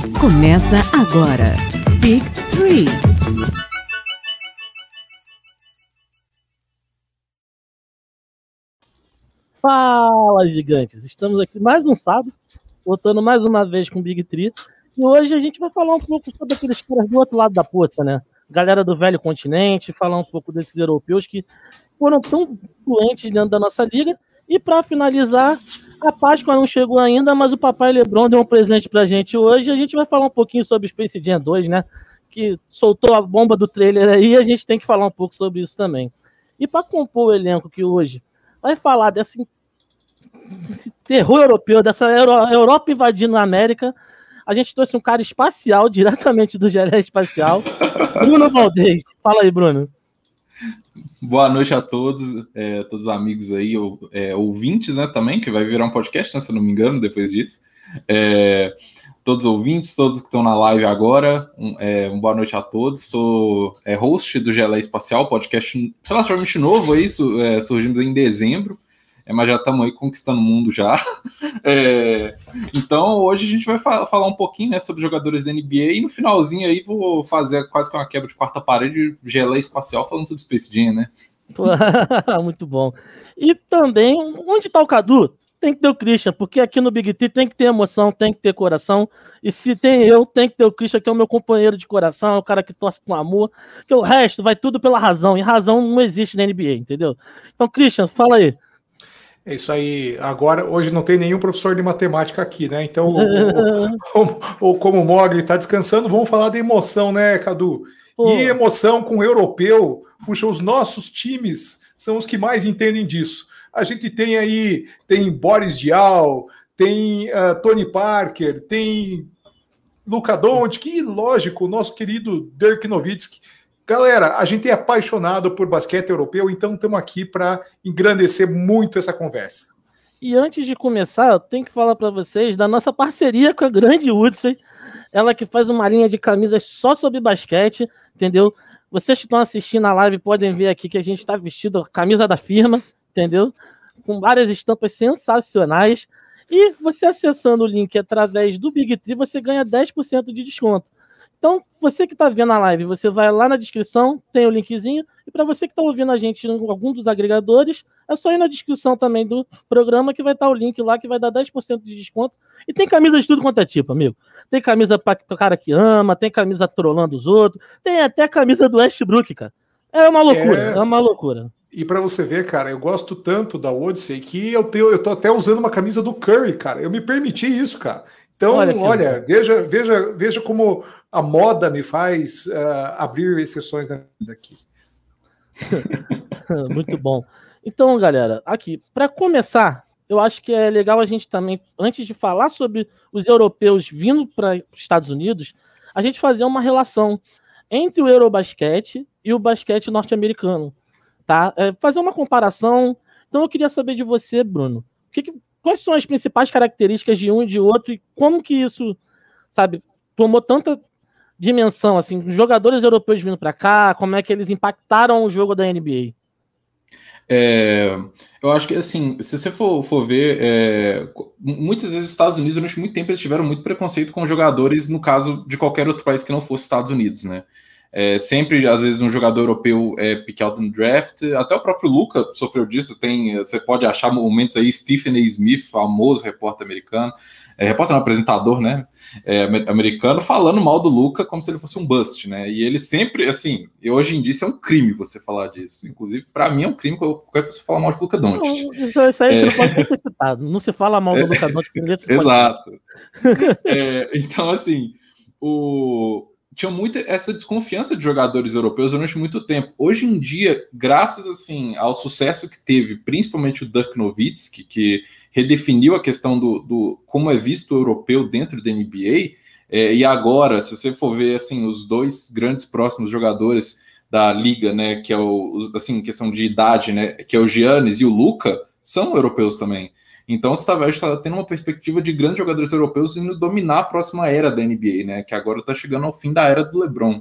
Começa agora. Big Three. Fala, gigantes! Estamos aqui mais um sábado, voltando mais uma vez com Big Tree. E hoje a gente vai falar um pouco sobre aqueles caras do outro lado da poça, né? Galera do velho continente, falar um pouco desses europeus que foram tão influentes dentro da nossa liga. E para finalizar, a Páscoa não chegou ainda, mas o papai Lebron deu um presente pra gente hoje. A gente vai falar um pouquinho sobre Space Jam 2, né? Que soltou a bomba do trailer aí, a gente tem que falar um pouco sobre isso também. E para compor o elenco que hoje vai falar desse terror europeu, dessa Euro Europa invadindo a América, a gente trouxe um cara espacial, diretamente do Gelé Espacial, Bruno Valdez. Fala aí, Bruno. Boa noite a todos, é, todos os amigos aí, ou, é, ouvintes, né, também, que vai virar um podcast, né, se eu não me engano, depois disso. É, todos os ouvintes, todos que estão na live agora, um, é, boa noite a todos. Sou é, host do Gelé Espacial, podcast relativamente novo, é isso, é, surgimos em dezembro é, mas já estamos aí conquistando o mundo já. É, então, hoje a gente vai fa falar um pouquinho né, sobre jogadores da NBA e no finalzinho aí vou fazer quase que uma quebra de quarta parede, gelé espacial, falando sobre Space Jam, né? Muito bom. E também, onde está o Cadu? Tem que ter o Christian, porque aqui no Big T tem que ter emoção, tem que ter coração. E se tem eu, tem que ter o Christian, que é o meu companheiro de coração, é o cara que torce com amor. Que o resto vai tudo pela razão. E razão não existe na NBA, entendeu? Então, Christian, fala aí. É isso aí. Agora, hoje não tem nenhum professor de matemática aqui, né? Então, ou, como o Mogli está descansando, vamos falar de emoção, né, Cadu? Pô. E emoção com o europeu, puxa, os nossos times são os que mais entendem disso. A gente tem aí, tem Boris Dial, tem uh, Tony Parker, tem Luca Doncic, e lógico, o nosso querido Dirk Nowitzki, Galera, a gente é apaixonado por basquete europeu, então estamos aqui para engrandecer muito essa conversa. E antes de começar, eu tenho que falar para vocês da nossa parceria com a grande Woodson, ela que faz uma linha de camisas só sobre basquete, entendeu? Vocês que estão assistindo a live podem ver aqui que a gente está vestido a camisa da firma, entendeu? Com várias estampas sensacionais. E você acessando o link através do Big Tree, você ganha 10% de desconto. Então, você que está vendo a live, você vai lá na descrição, tem o linkzinho. E para você que está ouvindo a gente em algum dos agregadores, é só ir na descrição também do programa que vai estar tá o link lá que vai dar 10% de desconto. E tem camisa de tudo quanto é tipo, amigo. Tem camisa para o cara que ama, tem camisa trolando os outros, tem até a camisa do Westbrook, cara. É uma loucura, é, é uma loucura. E para você ver, cara, eu gosto tanto da Odyssey que eu, tenho, eu tô até usando uma camisa do Curry, cara. Eu me permiti isso, cara. Então, olha, olha veja, veja, veja como a moda me faz uh, abrir exceções daqui. Muito bom. Então, galera, aqui, para começar, eu acho que é legal a gente também, antes de falar sobre os europeus vindo para os Estados Unidos, a gente fazer uma relação entre o Eurobasquete e o basquete norte-americano, tá? É, fazer uma comparação. Então, eu queria saber de você, Bruno, que, que quais são as principais características de um e de outro e como que isso, sabe, tomou tanta dimensão, assim, jogadores europeus vindo para cá, como é que eles impactaram o jogo da NBA? É, eu acho que, assim, se você for, for ver, é, muitas vezes os Estados Unidos, durante muito tempo, eles tiveram muito preconceito com jogadores, no caso de qualquer outro país que não fosse Estados Unidos, né? É, sempre, às vezes, um jogador europeu é pick no draft. Até o próprio Luca sofreu disso. Tem, você pode achar momentos aí, Stephen A. Smith, famoso repórter americano, é, repórter não, apresentador, né? É, americano, falando mal do Luca como se ele fosse um bust, né? E ele sempre, assim, e hoje em dia isso é um crime você falar disso. Inclusive, para mim é um crime qualquer pessoa falar mal de Luca Doncic. Isso, isso aí a gente é... não pode ser citado. Não se fala mal do Luca Doncic. Exato. é, então, assim, o, tinha muita essa desconfiança de jogadores europeus durante muito tempo. Hoje em dia, graças assim ao sucesso que teve, principalmente o Dirk Nowitzki, que redefiniu a questão do, do como é visto o europeu dentro da NBA, é, e agora, se você for ver assim os dois grandes próximos jogadores da liga, né, que é o assim questão de idade, né, que é o Giannis e o Luca, são europeus também. Então, você está tendo uma perspectiva de grandes jogadores europeus indo dominar a próxima era da NBA, né? Que agora está chegando ao fim da era do LeBron.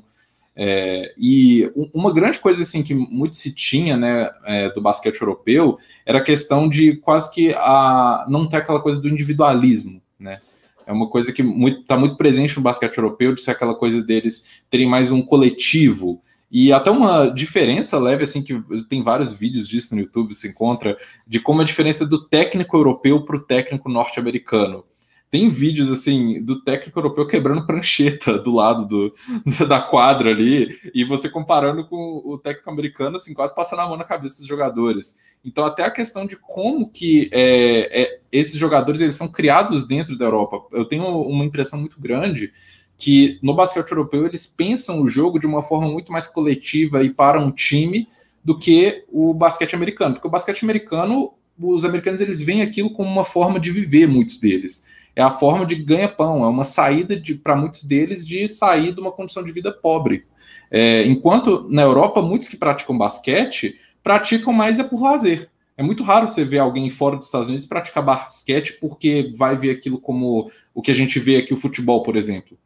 É, e uma grande coisa assim que muito se tinha né, é, do basquete europeu era a questão de quase que a, não ter aquela coisa do individualismo. Né? É uma coisa que está muito, muito presente no basquete europeu, de ser aquela coisa deles terem mais um coletivo. E até uma diferença leve, assim, que tem vários vídeos disso no YouTube, se encontra, de como a diferença do técnico europeu para o técnico norte-americano. Tem vídeos assim do técnico europeu quebrando prancheta do lado do, da quadra ali, e você comparando com o técnico americano, assim, quase passando a mão na cabeça dos jogadores. Então, até a questão de como que é, é, esses jogadores eles são criados dentro da Europa. Eu tenho uma impressão muito grande que no basquete europeu eles pensam o jogo de uma forma muito mais coletiva e para um time do que o basquete americano. Porque o basquete americano, os americanos eles veem aquilo como uma forma de viver, muitos deles é a forma de ganha-pão, é uma saída para muitos deles de sair de uma condição de vida pobre. É, enquanto na Europa, muitos que praticam basquete praticam mais é por lazer. É muito raro você ver alguém fora dos Estados Unidos praticar basquete porque vai ver aquilo como o que a gente vê aqui, o futebol, por exemplo.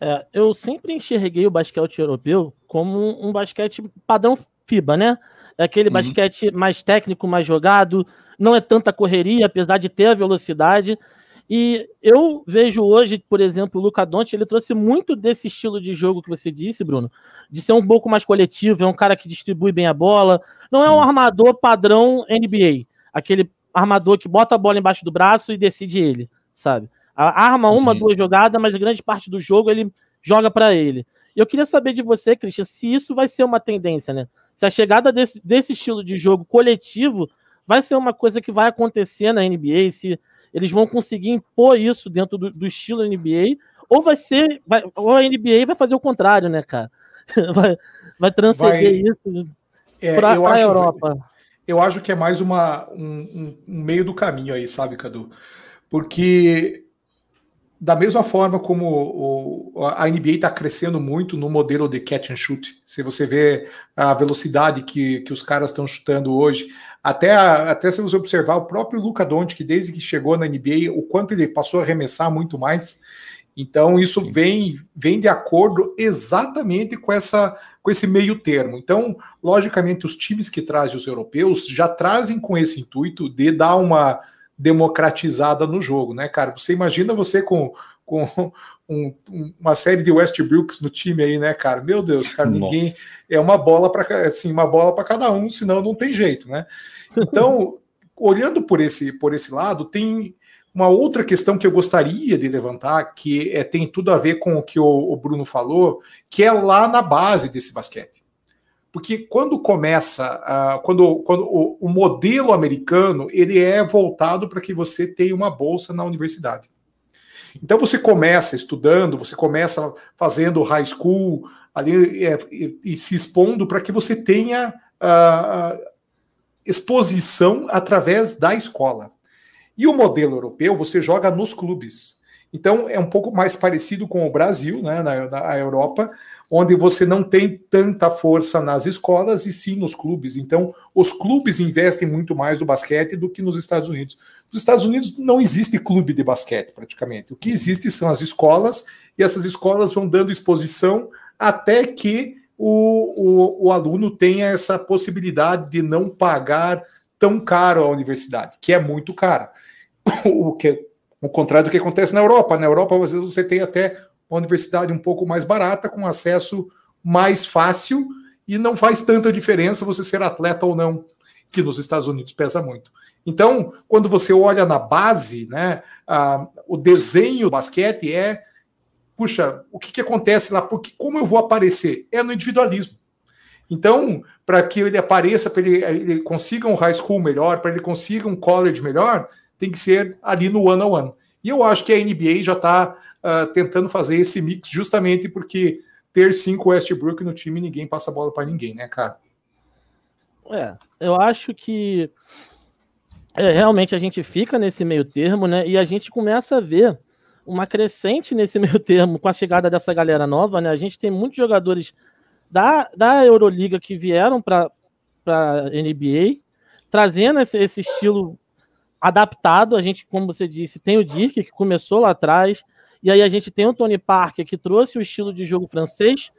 É, eu sempre enxerguei o basquete europeu como um basquete padrão FIBA, né? É aquele uhum. basquete mais técnico, mais jogado, não é tanta correria, apesar de ter a velocidade. E eu vejo hoje, por exemplo, o Luca Doncic, ele trouxe muito desse estilo de jogo que você disse, Bruno, de ser um pouco mais coletivo, é um cara que distribui bem a bola, não Sim. é um armador padrão NBA, aquele armador que bota a bola embaixo do braço e decide ele, sabe? Arma uma, uhum. duas jogadas, mas grande parte do jogo ele joga para ele. E eu queria saber de você, Christian, se isso vai ser uma tendência, né? Se a chegada desse, desse estilo de jogo coletivo vai ser uma coisa que vai acontecer na NBA, se eles vão conseguir impor isso dentro do, do estilo NBA, ou vai ser, vai, ou a NBA vai fazer o contrário, né, cara? Vai, vai transcender isso é, para a Europa. Eu acho que é mais uma, um, um, meio do caminho aí, sabe, Cadu? Porque da mesma forma como o, a NBA está crescendo muito no modelo de catch and shoot, se você vê a velocidade que, que os caras estão chutando hoje, até, até se você observar o próprio Luca Doncic, que desde que chegou na NBA, o quanto ele passou a arremessar muito mais. Então, isso vem, vem de acordo exatamente com, essa, com esse meio termo. Então, logicamente, os times que trazem os europeus já trazem com esse intuito de dar uma democratizada no jogo, né, cara? Você imagina você com, com um, uma série de Westbrooks no time aí, né, cara? Meu Deus, cara, ninguém Nossa. é uma bola para assim, uma bola para cada um, senão não tem jeito, né? Então, olhando por esse por esse lado, tem uma outra questão que eu gostaria de levantar, que é, tem tudo a ver com o que o, o Bruno falou, que é lá na base desse basquete. Porque quando começa, uh, quando, quando o, o, modelo americano, ele é voltado para que você tenha uma bolsa na universidade. Então você começa estudando, você começa fazendo high school ali é, e, e, se expondo para que você tenha uh, exposição através da escola. E o modelo europeu você joga nos clubes. Então é um pouco mais parecido com o Brasil, né, na, na Europa, onde você não tem tanta força nas escolas e sim nos clubes. Então, os clubes investem muito mais no basquete do que nos Estados Unidos. Nos Estados Unidos não existe clube de basquete, praticamente. O que existe são as escolas, e essas escolas vão dando exposição até que o, o, o aluno tenha essa possibilidade de não pagar tão caro a universidade, que é muito caro. O que o contrário do que acontece na Europa. Na Europa, às vezes, você tem até uma universidade um pouco mais barata, com acesso mais fácil, e não faz tanta diferença você ser atleta ou não, que nos Estados Unidos pesa muito. Então, quando você olha na base, né, o desenho do basquete é, puxa, o que, que acontece lá? Porque como eu vou aparecer? É no individualismo. Então, para que ele apareça, para ele, ele, consiga um high school melhor, para ele consiga um college melhor, tem que ser ali no one on one. E eu acho que a NBA já está uh, ah, tentando fazer esse mix justamente porque ter cinco Westbrook no time ninguém passa a bola para ninguém, né, cara? É, eu acho que é, realmente a gente fica nesse meio termo, né? E a gente começa a ver uma crescente nesse meio termo com a chegada dessa galera nova, né? A gente tem muitos jogadores da, da Euroliga que vieram para a NBA, trazendo esse, esse, estilo adaptado. A gente, como você disse, tem o Dirk, que começou lá atrás, e aí a gente tem o Tony Parker, que trouxe o estilo de jogo francês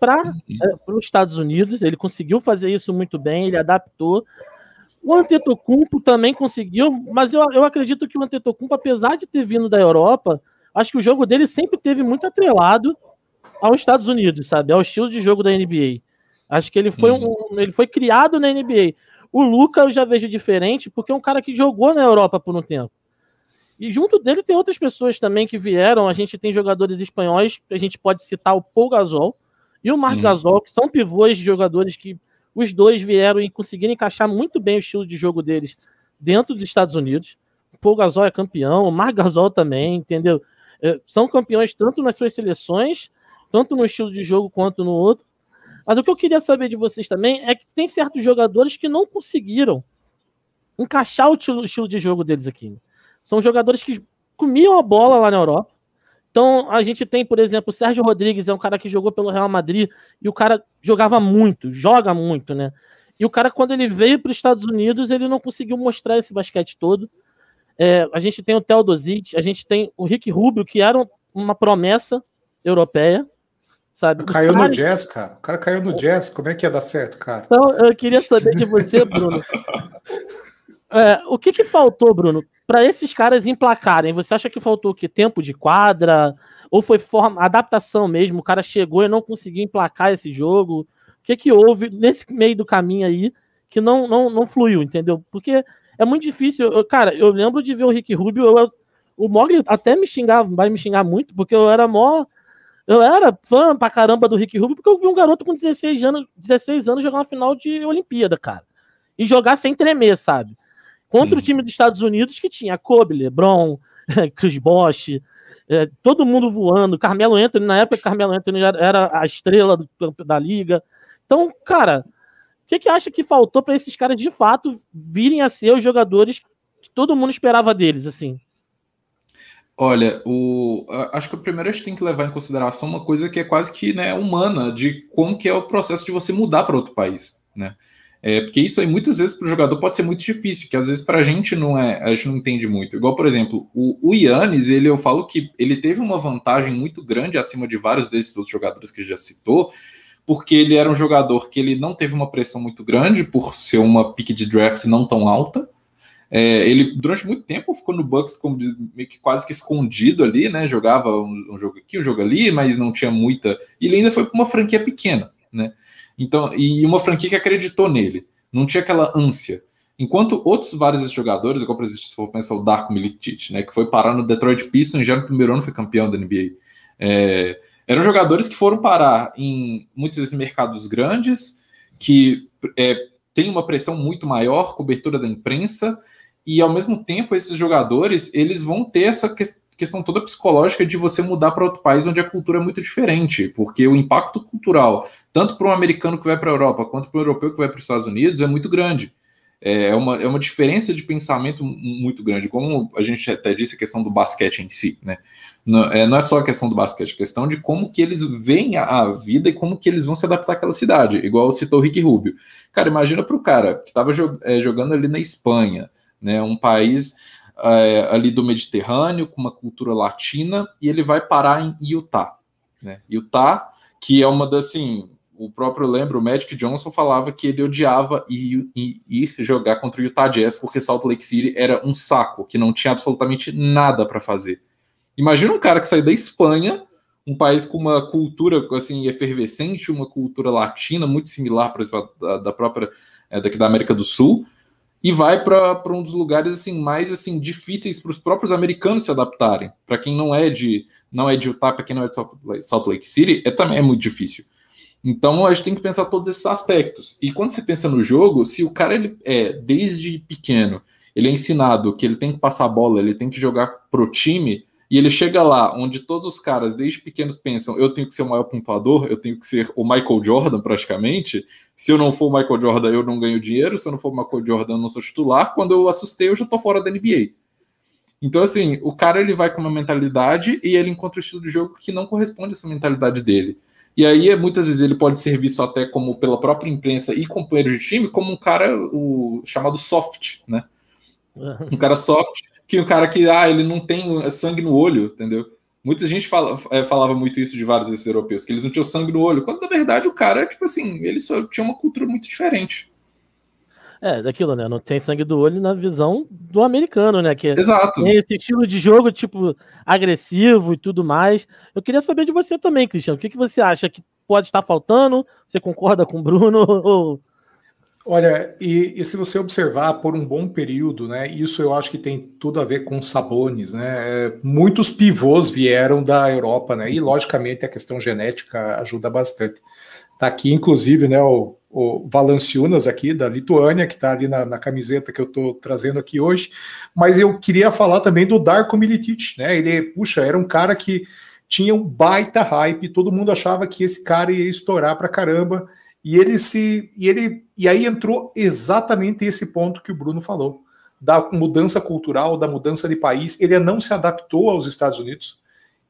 para uhum. é, os Estados Unidos. Ele conseguiu fazer isso muito bem, ele adaptou. O Antetokounmpo também conseguiu, mas eu, eu acredito que o Antetokounmpo, apesar de ter vindo da Europa, acho que o jogo dele sempre teve muito atrelado aos Estados Unidos, sabe? Ao estilo de jogo da NBA. Acho que ele foi, uhum. um, ele foi criado na NBA. O Luca eu já vejo diferente, porque é um cara que jogou na Europa por um tempo. E junto dele tem outras pessoas também que vieram. A gente tem jogadores espanhóis, a gente pode citar o Paul Gasol e o Marc uhum. Gasol, que são pivôs de jogadores que os dois vieram e conseguiram encaixar muito bem o estilo de jogo deles dentro dos Estados Unidos. O Paul Gasol é campeão, o Marc Gasol também, entendeu? É, são campeões tanto nas suas seleções, tanto no estilo de jogo quanto no outro. Mas o que eu queria saber de vocês também é que tem certos jogadores que não conseguiram encaixar o estilo, estilo de jogo deles aqui. São jogadores que comiam a bola lá na Europa. Então, a gente tem, por exemplo, o Sérgio Rodrigues, é um cara que jogou pelo Real Madrid, e o cara jogava muito, joga muito, né? E o cara, quando ele veio para os Estados Unidos, ele não conseguiu mostrar esse basquete todo. É, a gente tem o Teodosic, a gente tem o Rick Rubio, que era uma promessa europeia, sabe? Caiu no jazz, cara. O cara caiu no jazz. Como é que ia dar certo, cara? Então, eu queria saber de você, Bruno. É, o que, que faltou, Bruno, para esses caras emplacarem? Você acha que faltou que tempo de quadra? Ou foi forma, adaptação mesmo? O cara chegou e não conseguiu emplacar esse jogo? O que, que houve nesse meio do caminho aí que não, não, não fluiu, entendeu? Porque é muito difícil. Eu, cara, eu lembro de ver o Rick Rubio, eu, o Mogli até me xingava, vai me xingar muito, porque eu era mó. Eu era fã pra caramba do Rick Rubio, porque eu vi um garoto com 16 anos, 16 anos jogar uma final de Olimpíada, cara. E jogar sem tremer, sabe? Contra o time dos Estados Unidos, que tinha Kobe, LeBron, Chris Bosh, é, todo mundo voando. Carmelo Anthony, na época, Carmelo Anthony era a estrela do, da liga. Então, cara, o que, que acha que faltou para esses caras de fato virem a ser os jogadores que todo mundo esperava deles, assim? Olha, o, acho que primeiro a gente tem que levar em consideração uma coisa que é quase que né, humana, de como que é o processo de você mudar para outro país, né? É, porque isso aí muitas vezes para o jogador pode ser muito difícil, que às vezes para a gente não é, a gente não entende muito. Igual, por exemplo, o, o Yannis, ele, eu falo que ele teve uma vantagem muito grande acima de vários desses outros jogadores que já citou, porque ele era um jogador que ele não teve uma pressão muito grande por ser uma pick de draft não tão alta. É, ele durante muito tempo ficou no Bucks como meio que quase que escondido ali, né? Jogava um, um jogo aqui, um jogo ali, mas não tinha muita. E ele ainda foi para uma franquia pequena, né? Então, e uma franquia que acreditou nele. Não tinha aquela ânsia. Enquanto outros vários jogadores, igual por exemplo, se for pensar o Darko Milicic, né, que foi parar no Detroit Pistons já no primeiro ano foi campeão da NBA. É, eram jogadores que foram parar em muitos vezes mercados grandes, que é, tem uma pressão muito maior, cobertura da imprensa, e ao mesmo tempo esses jogadores eles vão ter essa questão questão toda psicológica de você mudar para outro país onde a cultura é muito diferente, porque o impacto cultural, tanto para um americano que vai para a Europa, quanto para um europeu que vai para os Estados Unidos, é muito grande. É, é uma, é uma diferença de pensamento muito grande, como a gente até disse, a questão do basquete em si, né? Não é, não é só a questão do basquete, é a questão de como que eles veem a, a vida e como que eles vão se adaptar àquela cidade, igual citou o Rick Rubio. Cara, imagina para o cara que estava é, jogando ali na Espanha, né, um país é, ali do Mediterrâneo, com uma cultura latina, e ele vai parar em Utah. Né? Utah, que é uma das, assim, o próprio lembra, o Magic Johnson falava que ele odiava ir, ir, jogar contra o Utah Jazz porque Salt Lake City era um saco, que não tinha absolutamente nada para fazer. Imagina um cara que sai da Espanha, um país com uma cultura assim efervescente, uma cultura latina muito similar, exemplo, da, da própria é, daqui da América do Sul, e vai para um dos lugares assim mais assim difíceis para os próprios americanos se adaptarem. Para quem não é de não é de Utah, para quem não é de Salt Lake City, é também é muito difícil. Então a gente tem que pensar todos esses aspectos. E quando você pensa no jogo, se o cara ele é desde pequeno, ele é ensinado que ele tem que passar a bola, ele tem que jogar pro time, e ele chega lá onde todos os caras desde pequenos pensam, eu tenho que ser o maior pontuador, eu tenho que ser o Michael Jordan praticamente, se eu não for o Michael Jordan, eu não ganho dinheiro. Se eu não for o Michael Jordan, eu não sou titular. Quando eu assustei, eu já tô fora da NBA. Então, assim, o cara ele vai com uma mentalidade e ele encontra um estilo de jogo que não corresponde a essa mentalidade dele. E aí, muitas vezes, ele pode ser visto até como pela própria imprensa e companheiro de time, como um cara o, chamado soft, né? Um cara soft, que o um cara que, ah, ele não tem sangue no olho, entendeu? Muita gente fala, é, falava muito isso de vários desses europeus, que eles não tinham sangue no olho, quando na verdade o cara, tipo assim, ele só tinha uma cultura muito diferente. É, daquilo, né? Não tem sangue do olho na visão do americano, né? Que Exato. tem esse estilo de jogo, tipo, agressivo e tudo mais. Eu queria saber de você também, Cristiano. O que, que você acha que pode estar faltando? Você concorda com o Bruno? Ou... Olha, e, e, se você observar por um bom período, né? Isso eu acho que tem tudo a ver com Sabones, né? É, muitos pivôs vieram da Europa, né? E logicamente a questão genética ajuda bastante. Tá aqui, inclusive, né? O, o Valanciunas aqui da Lituânia, que está ali na, na, camiseta que eu estou trazendo aqui hoje. Mas eu queria falar também do Darko Milicic, né? Ele, puxa, era um cara que tinha um baita hype, todo mundo achava que esse cara ia estourar para caramba. E ele se. E, ele, e aí entrou exatamente esse ponto que o Bruno falou. Da mudança cultural, da mudança de país. Ele não se adaptou aos Estados Unidos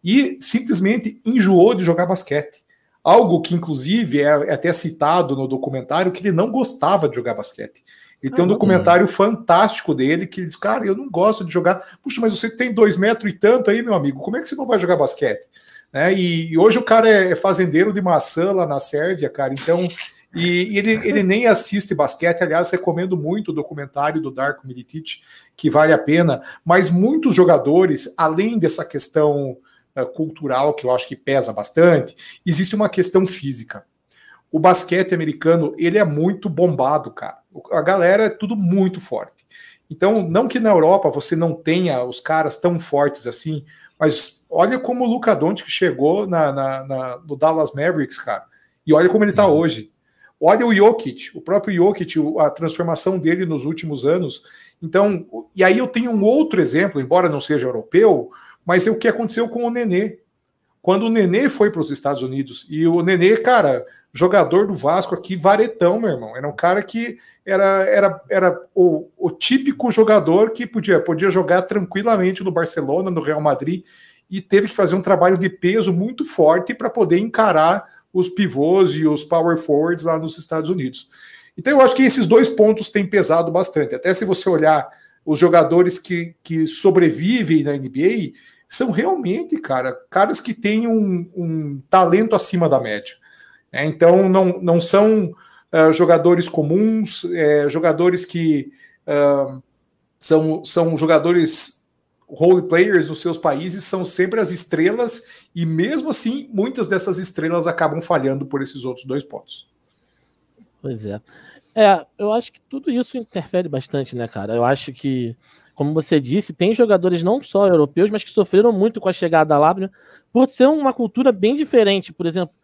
e simplesmente enjoou de jogar basquete. Algo que, inclusive, é, é até citado no documentário, que ele não gostava de jogar basquete. Ele tem um documentário fantástico dele que ele diz: Cara, eu não gosto de jogar. Puxa, mas você tem dois metros e tanto aí, meu amigo, como é que você não vai jogar basquete? Né? E, hoje o cara é fazendeiro de maçã lá na Sérvia, cara. Então, e, e ele, ele nem assiste basquete. Aliás, recomendo muito o documentário do Darko Milicic, que vale a pena. Mas muitos jogadores, além dessa questão uh, cultural, que eu acho que pesa bastante, existe uma questão física. O basquete americano, ele é muito bombado, cara. A galera é tudo muito forte. Então, não que na Europa você não tenha os caras tão fortes assim, mas olha como o Luca Doncic chegou na, na, na, no Dallas Mavericks, cara. E olha como ele está uhum. hoje. Olha o Jokic, o próprio Jokic, a transformação dele nos últimos anos. Então, e aí eu tenho um outro exemplo, embora não seja europeu, mas é o que aconteceu com o Nenê. Quando o Nenê foi para os Estados Unidos, e o Nenê, cara, jogador do Vasco aqui, varetão, meu irmão. Era um cara que era, era, era o, o típico jogador que podia, podia jogar tranquilamente no Barcelona, no Real Madrid, e teve que fazer um trabalho de peso muito forte para poder encarar os pivôs e os power forwards lá nos Estados Unidos. Então eu acho que esses dois pontos têm pesado bastante. Até se você olhar os jogadores que, que sobrevivem na NBA, são realmente, cara, caras que têm um, um talento acima da média. É, então não, não são uh, jogadores comuns, é, jogadores que uh, são, são jogadores role players nos seus países são sempre as estrelas, e mesmo assim, muitas dessas estrelas acabam falhando por esses outros dois pontos. Pois é. É, eu acho que tudo isso interfere bastante, né, cara? Eu acho que, como você disse, tem jogadores não só europeus, mas que sofreram muito com a chegada lá, né? por ser uma cultura bem diferente. Por exemplo,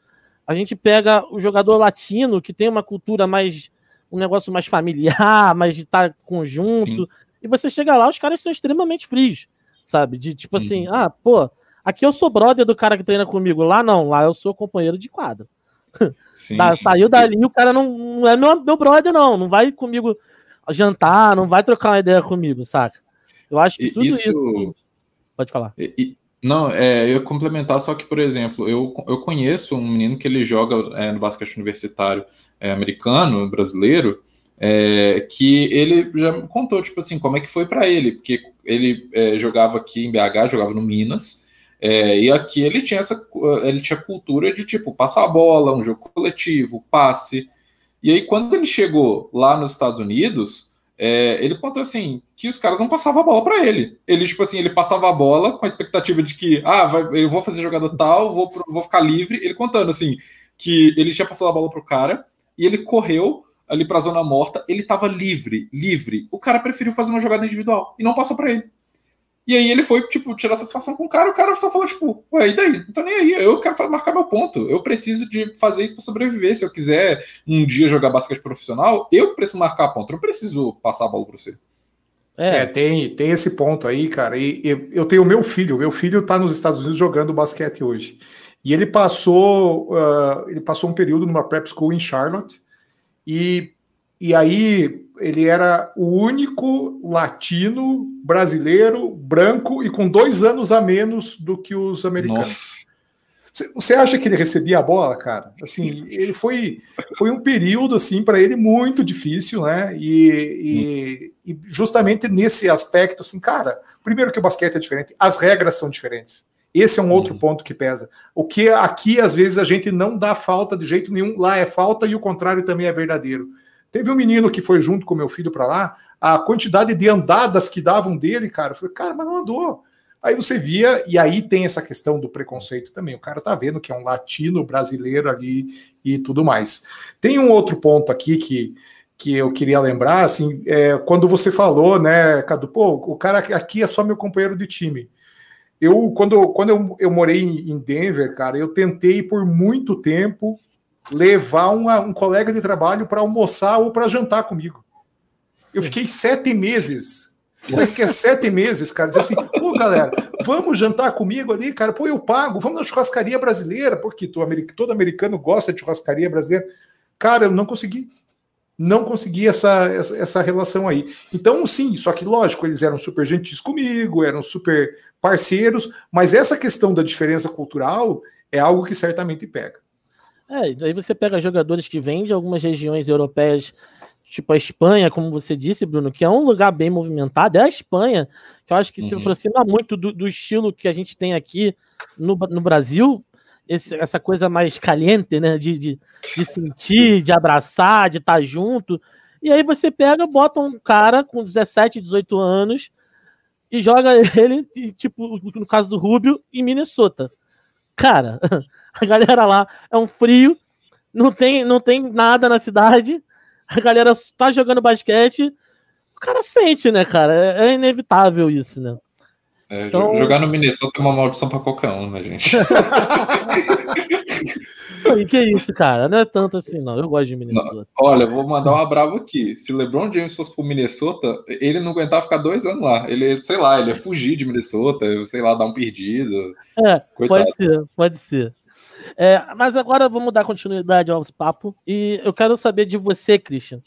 a gente pega o jogador latino, que tem uma cultura mais. um negócio mais familiar, mais de estar conjunto. Sim. E você chega lá, os caras são extremamente frios sabe? De tipo assim, uhum. ah, pô, aqui eu sou brother do cara que treina comigo, lá não, lá eu sou companheiro de quadra. Da, saiu dali, o cara não, não é meu, meu brother, não, não vai comigo jantar, não vai trocar uma ideia comigo, saca? Eu acho que tudo isso. isso... Pode falar. Não, é, eu complementar, só que, por exemplo, eu, eu conheço um menino que ele joga é, no basquete universitário é, americano, brasileiro, é, que ele já contou, tipo assim, como é que foi para ele, porque ele é, jogava aqui em BH, jogava no Minas, é, e aqui ele tinha essa, ele tinha cultura de tipo passar a bola, um jogo coletivo, passe. E aí quando ele chegou lá nos Estados Unidos, é, ele contou assim que os caras não passavam a bola para ele. Ele tipo assim, ele passava a bola com a expectativa de que ah, vai, eu vou fazer jogada tal, vou, vou ficar livre. Ele contando assim que ele tinha passado a bola pro cara e ele correu ali para a zona morta, ele estava livre, livre. O cara preferiu fazer uma jogada individual e não passou para ele. E aí ele foi, tipo, tirar satisfação com o cara, o cara só falou, tipo, ué, e daí? Não tô nem aí, eu quero marcar meu ponto. Eu preciso de fazer isso para sobreviver. Se eu quiser um dia jogar basquete profissional, eu preciso marcar ponto, eu não preciso passar a bola para você. É. é, tem, tem esse ponto aí, cara. E, e eu tenho meu filho, meu filho está nos Estados Unidos jogando basquete hoje. E ele passou, uh, ele passou um período numa prep school em Charlotte, e, e aí ele era o único latino, brasileiro, branco e com dois anos a menos do que os americanos. Nossa. Você acha que ele recebia a bola, cara? Assim, ele foi, foi um período assim para ele muito difícil, né? E, e, e, justamente nesse aspecto, assim, cara, primeiro que o basquete é diferente, as regras são diferentes. Esse é um outro ponto que pesa. O que aqui, às vezes, a gente não dá falta de jeito nenhum, lá é falta e o contrário também é verdadeiro. Teve um menino que foi junto com meu filho para lá, a quantidade de andadas que davam dele, cara, eu falei, cara, mas não andou. Aí você via, e aí tem essa questão do preconceito também. O cara tá vendo que é um latino brasileiro ali e tudo mais. Tem um outro ponto aqui que, que eu queria lembrar, assim, é, quando você falou, né, Cadu, pô, o cara aqui é só meu companheiro de time. Eu, quando, quando eu, eu morei em Denver, cara, eu tentei por muito tempo levar uma, um colega de trabalho para almoçar ou para jantar comigo. Eu fiquei sete meses. Sabe que é sete meses, cara? Dizer assim, pô, galera, vamos jantar comigo ali, cara. Pô, eu pago, vamos na churrascaria brasileira, porque todo americano gosta de churrascaria brasileira. Cara, eu não consegui. Não consegui essa, essa, essa relação aí. Então, sim, só que lógico, eles eram super gentis comigo, eram super parceiros, mas essa questão da diferença cultural é algo que certamente pega. É, daí você pega jogadores que vêm de algumas regiões europeias, tipo a Espanha, como você disse, Bruno, que é um lugar bem movimentado, é a Espanha, que eu acho que uhum. se aproxima muito do, do, estilo que a gente tem aqui no, no Brasil, esse, essa coisa mais caliente, né? De, de, de sentir, de abraçar, de estar tá junto. E aí você pega, bota um cara com 17, 18 anos e joga ele, tipo, no caso do Rubio, em Minnesota. Cara, a galera lá é um frio, não tem, não tem nada na cidade, a galera tá jogando basquete, o cara sente, né, cara? É, é inevitável isso, né? É, então... Jogar no Minnesota é uma maldição pra qualquer um, né, gente? E que isso, cara? Não é tanto assim, não. Eu gosto de Minnesota. Não, olha, vou mandar um bravo aqui. Se LeBron James fosse pro Minnesota, ele não aguentava ficar dois anos lá. Ele, sei lá, ele ia fugir de Minnesota, sei lá, dar um perdido. É, Coitado. pode ser, pode ser. É, mas agora vamos dar continuidade ao papo. E eu quero saber de você, Christian.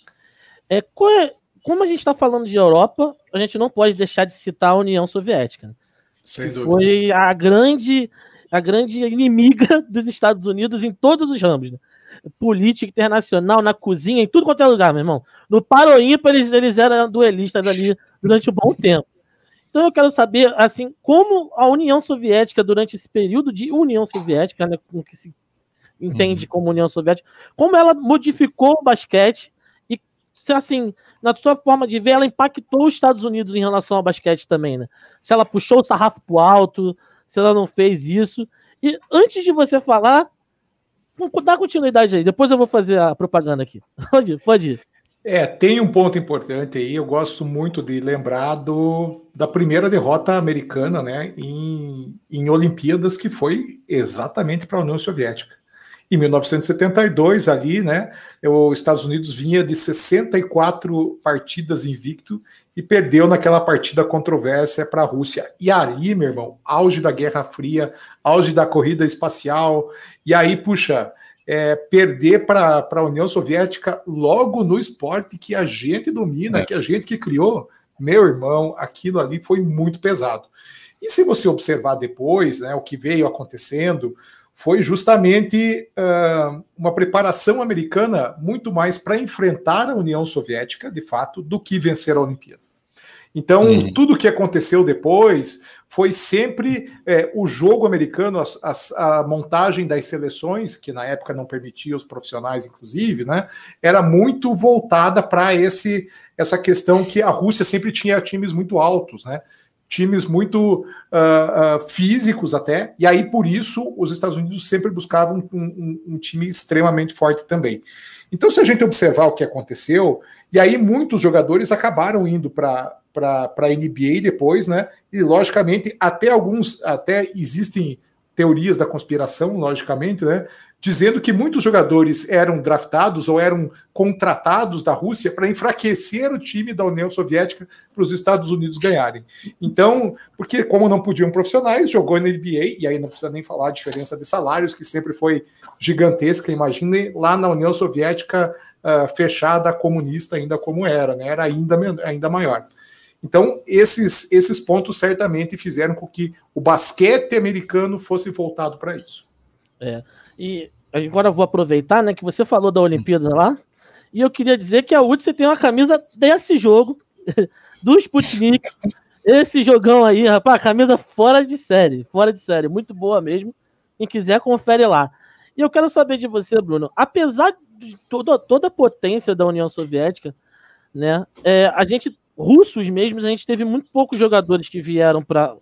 É, é como a gente está falando de Europa, a gente não pode deixar de citar a União Soviética. Sem dúvida. Foi a grande a grande inimiga dos Estados Unidos em todos os ramos. Né? Política internacional, na cozinha, em tudo quanto é lugar, meu irmão. No Paroímpa, eles, eles eram duelistas ali durante um bom tempo. Então eu quero saber, assim, como a União Soviética, durante esse período de União Soviética, né, com que se entende uhum. como União Soviética, como ela modificou o basquete e, assim, na sua forma de ver, ela impactou os Estados Unidos em relação ao basquete também, né? Se ela puxou o sarrafo pro alto, se ela não fez isso. E antes de você falar, dá continuidade aí, depois eu vou fazer a propaganda aqui. Pode ir, pode ir. É, tem um ponto importante aí, eu gosto muito de lembrar do, da primeira derrota americana né, em, em Olimpíadas, que foi exatamente para a União Soviética. Em 1972, ali, né, os Estados Unidos vinha de 64 partidas invicto e perdeu naquela partida controvérsia para a Rússia. E ali, meu irmão, auge da Guerra Fria, auge da corrida espacial, e aí, puxa, é, perder para a União Soviética logo no esporte que a gente domina, é. que a gente que criou, meu irmão, aquilo ali foi muito pesado. E se você observar depois, né, o que veio acontecendo, foi justamente uh, uma preparação americana muito mais para enfrentar a União Soviética, de fato, do que vencer a Olimpíada. Então, hum. tudo que aconteceu depois foi sempre é, o jogo americano, a, a, a, montagem das seleções, que na época não permitia os profissionais, inclusive, né, era muito voltada para essa questão que a Rússia sempre tinha times muito altos, né? Times muito uh, uh, físicos até, e aí por isso os Estados Unidos sempre buscavam um, um, um, time extremamente forte também. Então, se a gente observar o que aconteceu, e aí muitos jogadores acabaram indo para a NBA depois, né? E logicamente, até alguns, até existem teorias da conspiração, logicamente, né? Dizendo que muitos jogadores eram draftados ou eram contratados da Rússia para enfraquecer o time da União Soviética para os Estados Unidos ganharem. Então, porque como não podiam profissionais, jogou na NBA, e aí não precisa nem falar a diferença de salários, que sempre foi gigantesca. Imagine lá na União Soviética uh, fechada, comunista, ainda como era, né? Era ainda, ainda maior. Então, esses, esses pontos certamente fizeram com que o basquete americano fosse voltado para isso. É. E agora vou aproveitar, né, que você falou da Olimpíada lá, e eu queria dizer que a UTC tem uma camisa desse jogo, do Sputnik. Esse jogão aí, rapaz, camisa fora de série, fora de série, muito boa mesmo. Quem quiser, confere lá. E eu quero saber de você, Bruno, apesar toda, toda a potência da União Soviética, né? É, a gente, russos mesmos, a gente teve muito poucos jogadores que vieram para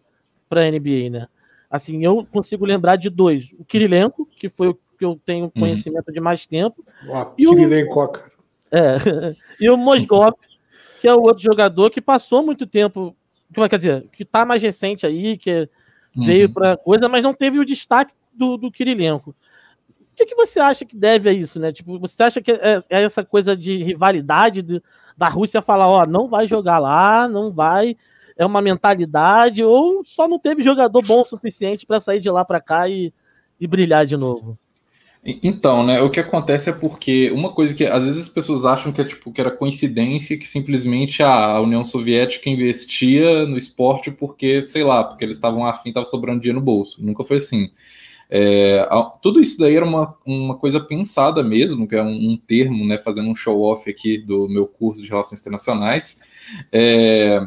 a NBA, né? Assim, eu consigo lembrar de dois. O Kirilenko, que foi o que eu tenho uhum. conhecimento uhum. de mais tempo. Uau, e Kirilenko, o, cara. É, e o Mosgov, que é o outro jogador que passou muito tempo, quer dizer, que está mais recente aí, que uhum. veio para coisa, mas não teve o destaque do, do Kirilenko. O que, que você acha que deve a isso, né? Tipo, você acha que é, é essa coisa de rivalidade de, da Rússia falar, ó, não vai jogar lá, não vai, é uma mentalidade, ou só não teve jogador bom o suficiente para sair de lá para cá e, e brilhar de novo? Então, né, o que acontece é porque uma coisa que às vezes as pessoas acham que é tipo que era coincidência que simplesmente a União Soviética investia no esporte porque, sei lá, porque eles estavam afim, estava sobrando dinheiro no bolso. Nunca foi assim. É, tudo isso daí era uma, uma coisa pensada mesmo, que é um, um termo, né, fazendo um show-off aqui do meu curso de Relações Internacionais, é,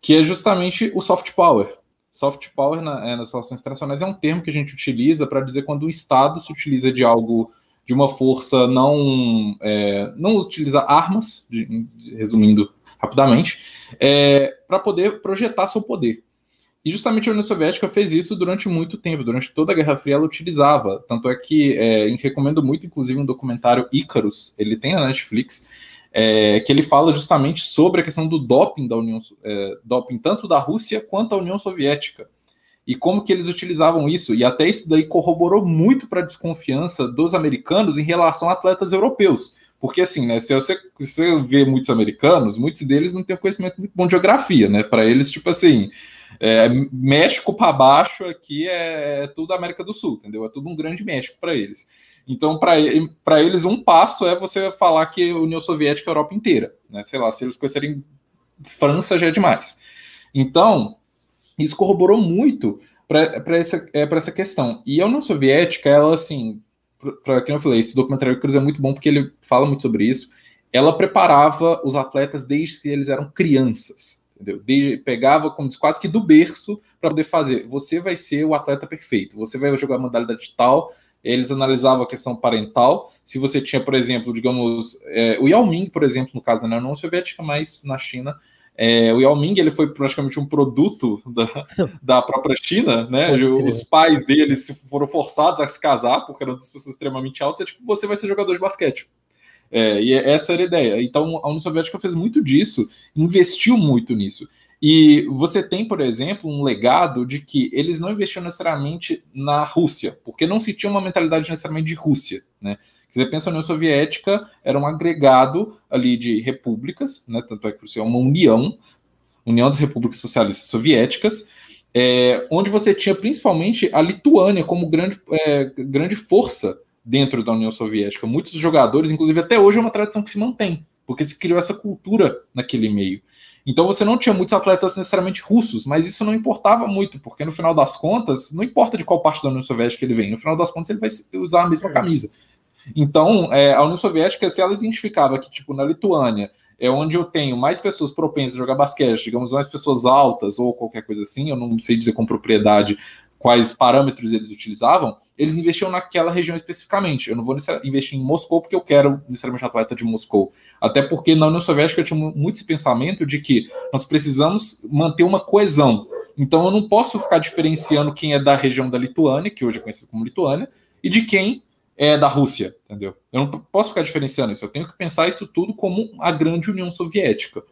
que é justamente o soft power. Soft power na, é, nas relações internacionais é um termo que a gente utiliza para dizer quando o Estado se utiliza de algo, de uma força não, é, não utiliza armas, de, resumindo rapidamente, é, para poder projetar seu poder. E justamente a União Soviética fez isso durante muito tempo, durante toda a Guerra Fria ela utilizava. Tanto é que é, recomendo muito, inclusive, um documentário Icarus, ele tem na Netflix, é, que ele fala justamente sobre a questão do doping da União, é, doping tanto da Rússia quanto da União Soviética e como que eles utilizavam isso. E até isso daí corroborou muito para a desconfiança dos americanos em relação a atletas europeus. Porque assim, né, se você, se você vê muitos americanos, muitos deles não têm conhecimento muito bom de geografia, né? Para eles, tipo assim, é, México para baixo aqui é, é tudo América do Sul, entendeu? É tudo um grande México para eles. Então, para eles, um passo é você falar que União Soviética é a Europa inteira. Né? Sei lá, se eles conhecerem França já é demais. Então, isso corroborou muito para essa, é, essa questão. E a União Soviética, ela, assim, para quem eu falei, esse documentário Cruz é muito bom porque ele fala muito sobre isso. Ela preparava os atletas desde que eles eram crianças, entendeu? De, pegava como quase que do berço para poder fazer. Você vai ser o atleta perfeito. Você vai jogar a modalidade tal eles analisavam a questão parental. Se você tinha, por exemplo, digamos, é, o Yao Ming, por exemplo, no caso da União Soviética, mas na China, é, o Yao Ming ele foi praticamente um produto da, da própria China, né? Os pais deles foram forçados a se casar porque eram pessoas extremamente altas. É tipo, você vai ser jogador de basquete. É, e essa era a ideia. Então a União Soviética fez muito disso, investiu muito nisso. E você tem, por exemplo, um legado de que eles não investiam necessariamente na Rússia, porque não se tinha uma mentalidade necessariamente de Rússia, né? Você pensa, a União Soviética era um agregado ali de repúblicas, né? Tanto é que é uma união, União das Repúblicas Socialistas Soviéticas, é, onde você tinha principalmente a Lituânia como grande, é, grande força dentro da União Soviética. Muitos jogadores, inclusive até hoje, é uma tradição que se mantém, porque se criou essa cultura naquele meio. Então você não tinha muitos atletas necessariamente russos, mas isso não importava muito, porque no final das contas, não importa de qual parte da União Soviética ele vem, no final das contas ele vai usar a mesma é. camisa. Então, é, a União Soviética, se ela identificava que, tipo, na Lituânia é onde eu tenho mais pessoas propensas a jogar basquete, digamos, mais pessoas altas ou qualquer coisa assim, eu não sei dizer com propriedade quais parâmetros eles utilizavam, eles investiam naquela região especificamente. Eu não vou investir em Moscou porque eu quero necessariamente atleta de Moscou. Até porque na União Soviética tinha muito esse pensamento de que nós precisamos manter uma coesão. Então eu não posso ficar diferenciando quem é da região da Lituânia, que hoje é conhecido como Lituânia, e de quem é da Rússia, entendeu? Eu não posso ficar diferenciando isso. Eu tenho que pensar isso tudo como a grande União Soviética.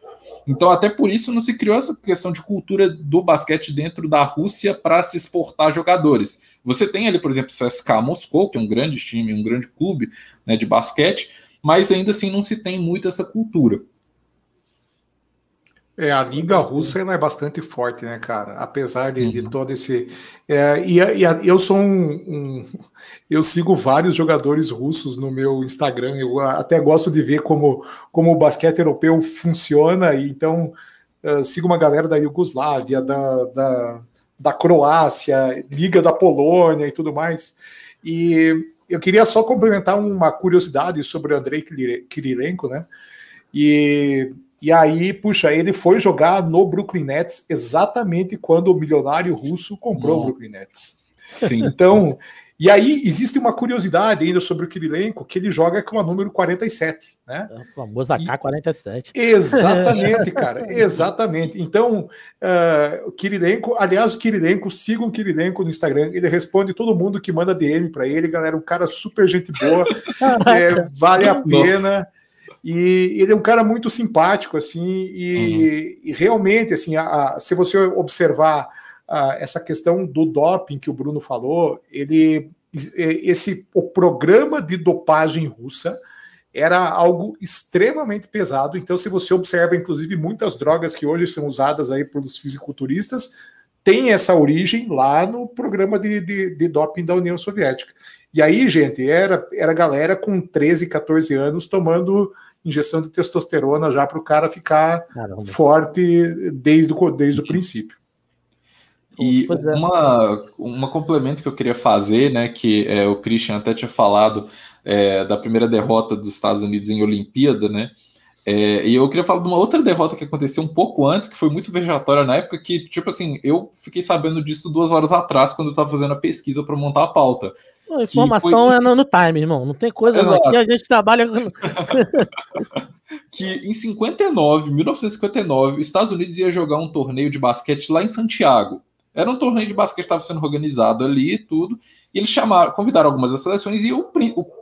Então, até por isso não se criou essa questão de cultura do basquete dentro da Rússia para se exportar jogadores. Você tem ali, por exemplo, o CSKA Moscou, que é um grande time, um grande clube né, de basquete, mas ainda assim não se tem muito essa cultura. É, a Liga Russa ela é bastante forte, né, cara? Apesar de, uhum. de todo esse. É, e, e eu sou um, um, Eu sigo vários jogadores russos no meu Instagram. Eu até gosto de ver como, como o basquete europeu funciona. E então, uh, sigo uma galera da Iugoslávia, da, da, da Croácia, Liga da Polônia e tudo mais. E eu queria só complementar uma curiosidade sobre o Andrei Kirilenko, né? E e aí, puxa, ele foi jogar no Brooklyn Nets exatamente quando o milionário russo comprou o Brooklyn Nets. Sim. Então, E aí existe uma curiosidade ainda sobre o Kirilenko, que ele joga com a número 47, né? O famoso AK-47. Exatamente, cara, exatamente. Então, uh, o Kirilenko, aliás, o Kirilenko, sigam o Kirilenko no Instagram, ele responde todo mundo que manda DM para ele, galera, um cara super gente boa, é, vale a pena. E ele é um cara muito simpático, assim, e, uhum. e realmente, assim, a, a, se você observar essa questão do doping que o Bruno falou, ele esse o programa de dopagem russa era algo extremamente pesado. Então, se você observa, inclusive, muitas drogas que hoje são usadas aí pelos fisiculturistas, tem essa origem lá no programa de, de, de, doping da União Soviética. E aí, gente, era, era galera com 13, 14 anos tomando injeção de testosterona já para o cara ficar Caramba. forte desde o, desde o princípio. E é. uma, uma complemento que eu queria fazer, né, que é, o Christian até tinha falado é, da primeira derrota dos Estados Unidos em Olimpíada, né, é, e eu queria falar de uma outra derrota que aconteceu um pouco antes, que foi muito vejatória na época, que, tipo assim, eu fiquei sabendo disso duas horas atrás, quando eu estava fazendo a pesquisa para montar a pauta. A informação foi... é no, no, time, irmão. Não tem coisa aqui, a gente trabalha. que em 59, 1959, os Estados Unidos ia jogar um torneio de basquete lá em Santiago. Era um torneio de basquete que estava sendo organizado ali e tudo. E eles chamaram, convidaram algumas das seleções e o,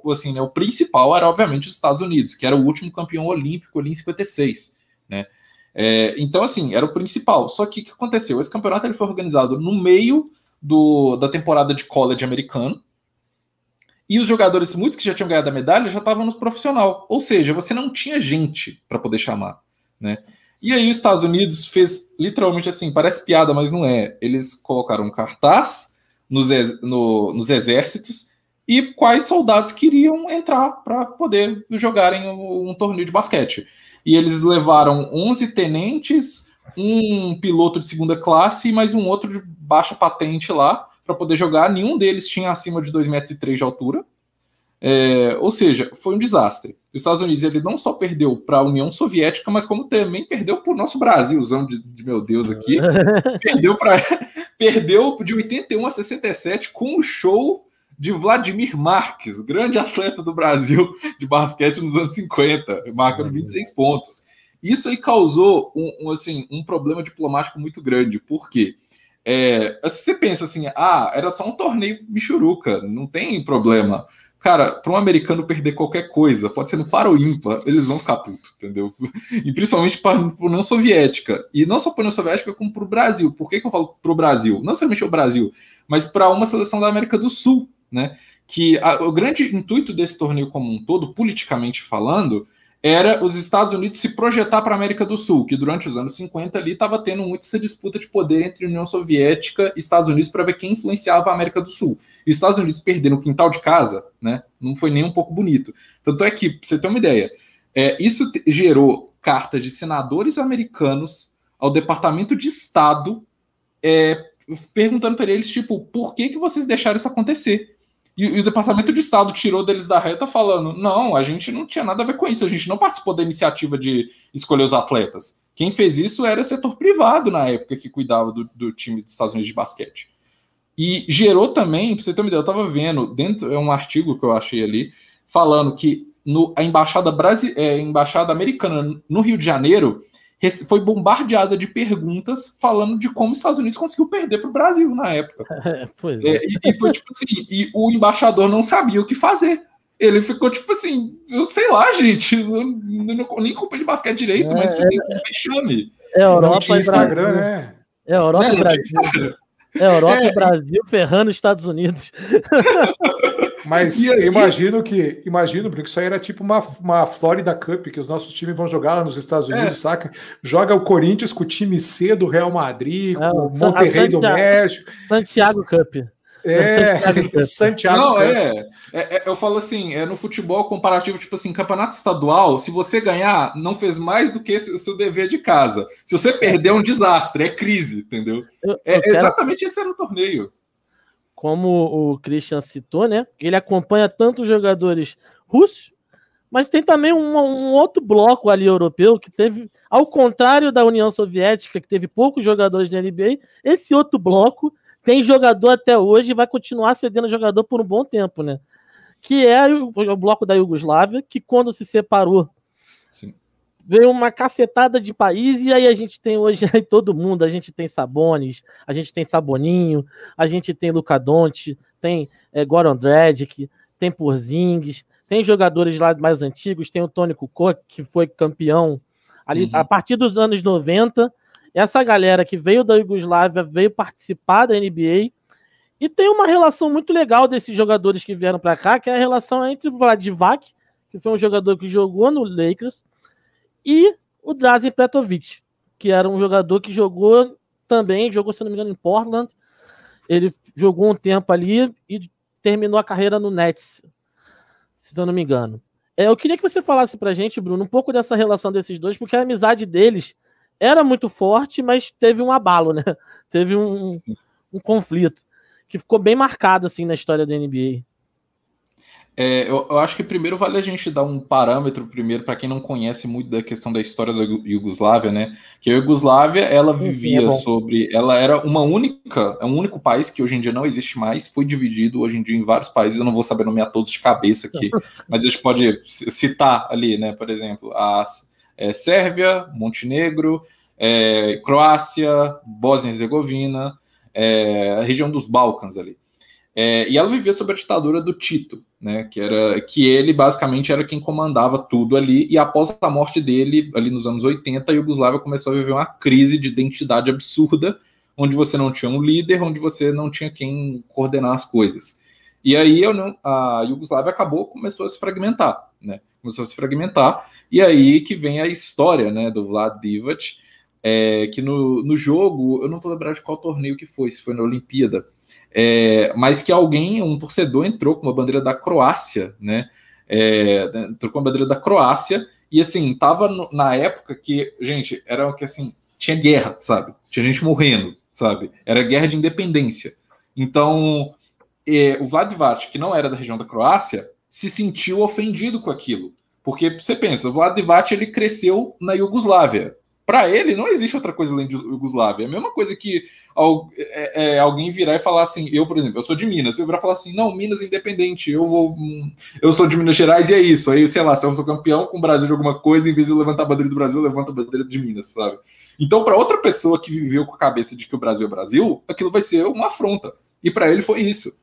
o, assim, né, o principal era, obviamente, os Estados Unidos, que era o último campeão olímpico ali em 56. Né? É, então, assim, era o principal. Só que o que aconteceu? Esse campeonato ele foi organizado no meio do, da temporada de college americano. E os jogadores, muitos que já tinham ganhado a medalha, já estavam no profissional. Ou seja, você não tinha gente para poder chamar. Né? E aí os Estados Unidos fez literalmente assim, parece piada, mas não é. Eles colocaram um cartaz nos, no, nos exércitos e quais soldados queriam entrar para poder jogarem um, um, torneio de basquete. E eles levaram 11 tenentes, um piloto de segunda classe e mais um outro de baixa patente lá para poder jogar. Nenhum deles tinha acima de 2,3 metros de altura. É, ou seja, foi um desastre. Os Estados Unidos ele não só perdeu para a União Soviética, mas como também perdeu para o nosso Brasilzão de, de, meu Deus aqui. perdeu para perdeu de 81 a 67 com o show de Vladimir Marques, grande atleta do Brasil de basquete nos anos 50, marcando 26 pontos. Isso aí causou um, um assim, um problema diplomático muito grande, porque é, você pensa assim, ah, era só um torneio michuruca, não tem problema. Cara, para um americano perder qualquer coisa, pode ser no para ou ímpar, eles vão ficar puto, entendeu? E principalmente para a União Soviética. E não só para a União Soviética, como para o Brasil. Por que, que eu falo para o Brasil? Não somente o Brasil, mas para uma seleção da América do Sul, né? Que a, o grande intuito desse torneio como um todo, politicamente falando, era os Estados Unidos se projetar para a América do Sul, que durante os anos 50 ali estava tendo muito essa disputa de poder entre União Soviética e Estados Unidos para ver quem influenciava a América do Sul. E os Estados Unidos perderam o quintal de casa, né? Não foi nem um pouco bonito. Tanto é que, pra você ter uma ideia, é, isso gerou cartas de senadores americanos ao Departamento de Estado é, perguntando para eles, tipo, por que, que vocês deixaram isso acontecer? E, e, o Departamento de Estado tirou deles da reta falando: não, a gente não tinha nada a ver com isso, a gente não participou da iniciativa de escolher os atletas. Quem fez isso era setor privado na época que cuidava do, do time dos Estados Unidos de basquete. E gerou também, para você ter uma ideia, eu estava vendo, dentro é um artigo que eu achei ali, falando que no, a embaixada, Brasi, é, embaixada americana no Rio de Janeiro foi bombardeada de perguntas falando de como os Estados Unidos conseguiu perder para o Brasil na época. É, é. E, e, foi tipo assim, e o embaixador não sabia o que fazer. Ele ficou tipo assim, eu sei lá, gente, eu, eu nem culpa de basquete direito, é, mas foi assim, é, um vexame. É Europa e Instagram, né? É Europa e Brasil. É Europa e Brasil ferrando os Estados Unidos. Mas imagino que, imagino, porque isso aí era tipo uma, uma Florida Cup, que os nossos times vão jogar lá nos Estados Unidos, é. saca? Joga o Corinthians com o time C do Real Madrid, é, com o Monterrey do México. Santiago Cup. É, Santiago. Não, é, é, é, Eu falo assim, é no futebol comparativo, tipo assim, campeonato estadual, se você ganhar, não fez mais do que o seu dever de casa. Se você perder, é um desastre, é crise, entendeu? Eu, é, eu quero... Exatamente esse era o torneio como o Christian citou, né? Ele acompanha tanto os jogadores russos, mas tem também um, um, outro bloco ali europeu que teve, ao contrário da União Soviética, que teve poucos jogadores de NBA, esse outro bloco tem jogador até hoje e vai continuar cedendo jogador por um bom tempo, né? Que é o, o bloco da Iugoslávia, que quando se separou, Sim. Veio uma cacetada de país, e aí a gente tem hoje aí todo mundo, a gente tem Sabonis, a gente tem Saboninho, a gente tem Luca Donte, tem é, Goran Dragic, tem Porzingis, tem jogadores lá mais antigos, tem o Tony Kukoc, que foi campeão ali uhum. a partir dos anos 90. Essa galera que veio da Iugoslávia veio participar da NBA e tem uma relação muito legal desses jogadores que vieram para cá, que é a relação entre o Vladivac, que foi um jogador que jogou no Lakers, e o Drazen Petrovic, que era um jogador que jogou também, jogou, se não me engano, em Portland. Ele jogou um tempo ali e terminou a carreira no Nets, se eu não me engano. É, eu queria que você falasse pra gente, Bruno, um pouco dessa relação desses dois, porque a amizade deles era muito forte, mas teve um abalo, né? Teve um, um conflito que ficou bem marcado assim na história da NBA. É, eu, eu, acho que primeiro vale a gente dar um parâmetro primeiro para quem não conhece muito da questão da história da Iugoslávia, né? Que a Iugoslávia ela vivia Sim, é sobre, ela era uma única, é um único país que hoje em dia não existe mais, foi dividido hoje em dia em vários países. Eu não vou saber nomear todos de cabeça aqui, mas a gente pode citar ali, né? Por exemplo, a é, Sérvia, Montenegro, é, Croácia, Bósnia e Herzegovina, é, a região dos Balcãs ali. É, e ela vivia sob a ditadura do Tito, né, que era que ele basicamente era quem comandava tudo ali. E após a morte dele, ali nos anos 80, a Iugoslávia começou a viver uma crise de identidade absurda, onde você não tinha um líder, onde você não tinha quem coordenar as coisas. E aí a Iugoslávia acabou, começou a se fragmentar, né? Começou a se fragmentar. E aí que vem a história, né, do Vlad Divac, é, que no, no jogo, eu não tô lembrado de qual torneio que foi, se foi na Olimpíada, é, mas que alguém, um torcedor, entrou com uma bandeira da Croácia, né? É, entrou com a bandeira da Croácia, e assim, tava no, na época que, gente, era que assim, tinha guerra, sabe? Tinha gente morrendo, sabe? Era guerra de independência. Então, é, o Vladivac, que não era da região da Croácia, se sentiu ofendido com aquilo. Porque você pensa, o Vladivac ele cresceu na Iugoslávia. Para ele, não existe outra coisa além de Iugoslávia. É a mesma coisa que é, é, alguém virar e falar assim, eu, por exemplo, eu sou de Minas, eu virar e falar assim, não, Minas é independente, eu vou. Eu sou de Minas Gerais e é isso. Aí, sei lá, se eu sou campeão com o Brasil de alguma coisa, em vez de eu levantar a bandeira do Brasil, eu levanto a bandeira de Minas, sabe? Então, para outra pessoa que viveu com a cabeça de que o Brasil é Brasil, aquilo vai ser uma afronta. E para ele foi isso.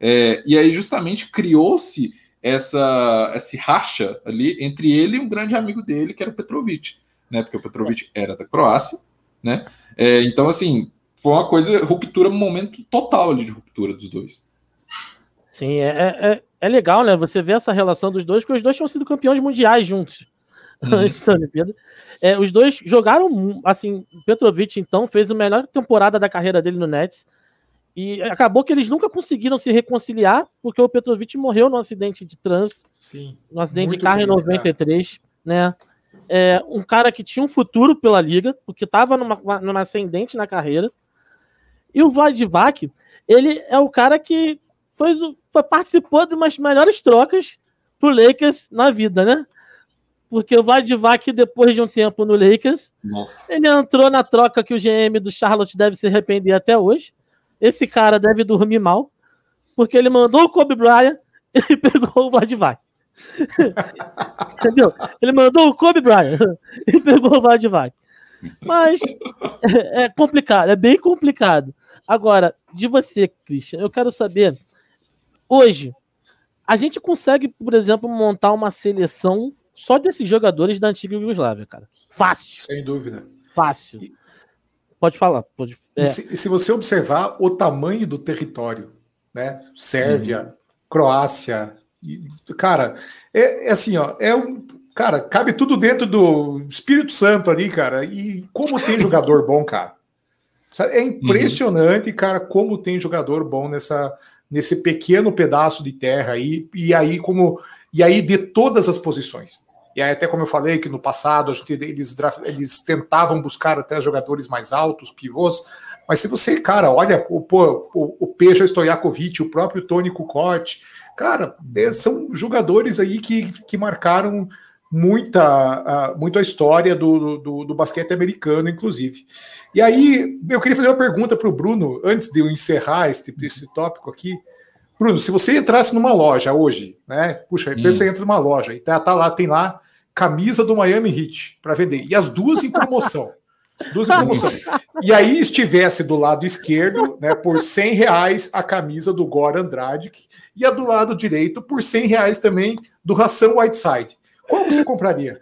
É, e aí, justamente, criou-se essa, esse racha ali entre ele e um grande amigo dele, que era o Petrovic né? Porque o Petrovic era da Croácia, né? É, então, assim, foi uma coisa, ruptura, um momento total ali de ruptura dos dois. Sim, é, é, é, é legal, né? Você vê essa relação dos dois, porque os dois tinham sido campeões mundiais juntos uhum. antes da Olimpíada. É, os dois jogaram, assim, Petrovic, então, fez a melhor temporada da carreira dele no Nets. E acabou que eles nunca conseguiram se reconciliar, porque o Petrovic morreu num acidente de trânsito. Sim. Num acidente de carro em 93, né? É, um cara que tinha um futuro pela liga, porque estava numa, numa ascendente na carreira. E o Vladivac, ele é o cara que foi, foi, participou de umas melhores trocas pro Lakers na vida, né? Porque o Vladivac, depois de um tempo no Lakers, Nossa. ele entrou na troca que o GM do Charlotte deve se arrepender até hoje. Esse cara deve dormir mal, porque ele mandou o Kobe Bryant e pegou o Vladivac. Entendeu? Ele mandou o Kobe Bryant e pegou o Vladivac. Mas é, é, complicado, é bem complicado. Agora, de você, Christian, eu quero saber, hoje, a gente consegue, por exemplo, montar uma seleção só desses jogadores da antiga Yugoslávia, cara. Fácil. Sem dúvida. Fácil. Pode falar. Pode, é. e, se, e se você observar o tamanho do território, né? Sérvia, uhum. Croácia, Cara, é, é, assim, ó, é um. Cara, cabe tudo dentro do Espírito Santo ali, cara. E como tem jogador bom, cara. É impressionante, uhum. cara, como tem jogador bom nessa, nesse pequeno pedaço de terra aí. E aí, como. E aí, de todas as posições. E aí, até como eu falei, que no passado a gente, eles, eles tentavam buscar até jogadores mais altos, pivôs. Mas se você, cara, olha o, o, o Peja Stojakovic, o próprio Tony Kukoc, Cara, é, são jogadores aí que, que marcaram muita, uh, muito a história do, do, do, basquete americano, inclusive. E aí, eu queria fazer uma pergunta para o Bruno, antes de eu encerrar esse, esse tópico aqui. Bruno, se você entrasse numa loja hoje, né? Puxa, hum. você entra numa loja e tá, tá lá, tem lá camisa do Miami Heat para vender, e as duas em promoção. Duas em promoção. E aí estivesse do lado esquerdo, né, por 100 reais a camisa do Goran Andrade, e a do lado direito por 100 reais também do Ração Whiteside. Qual você compraria?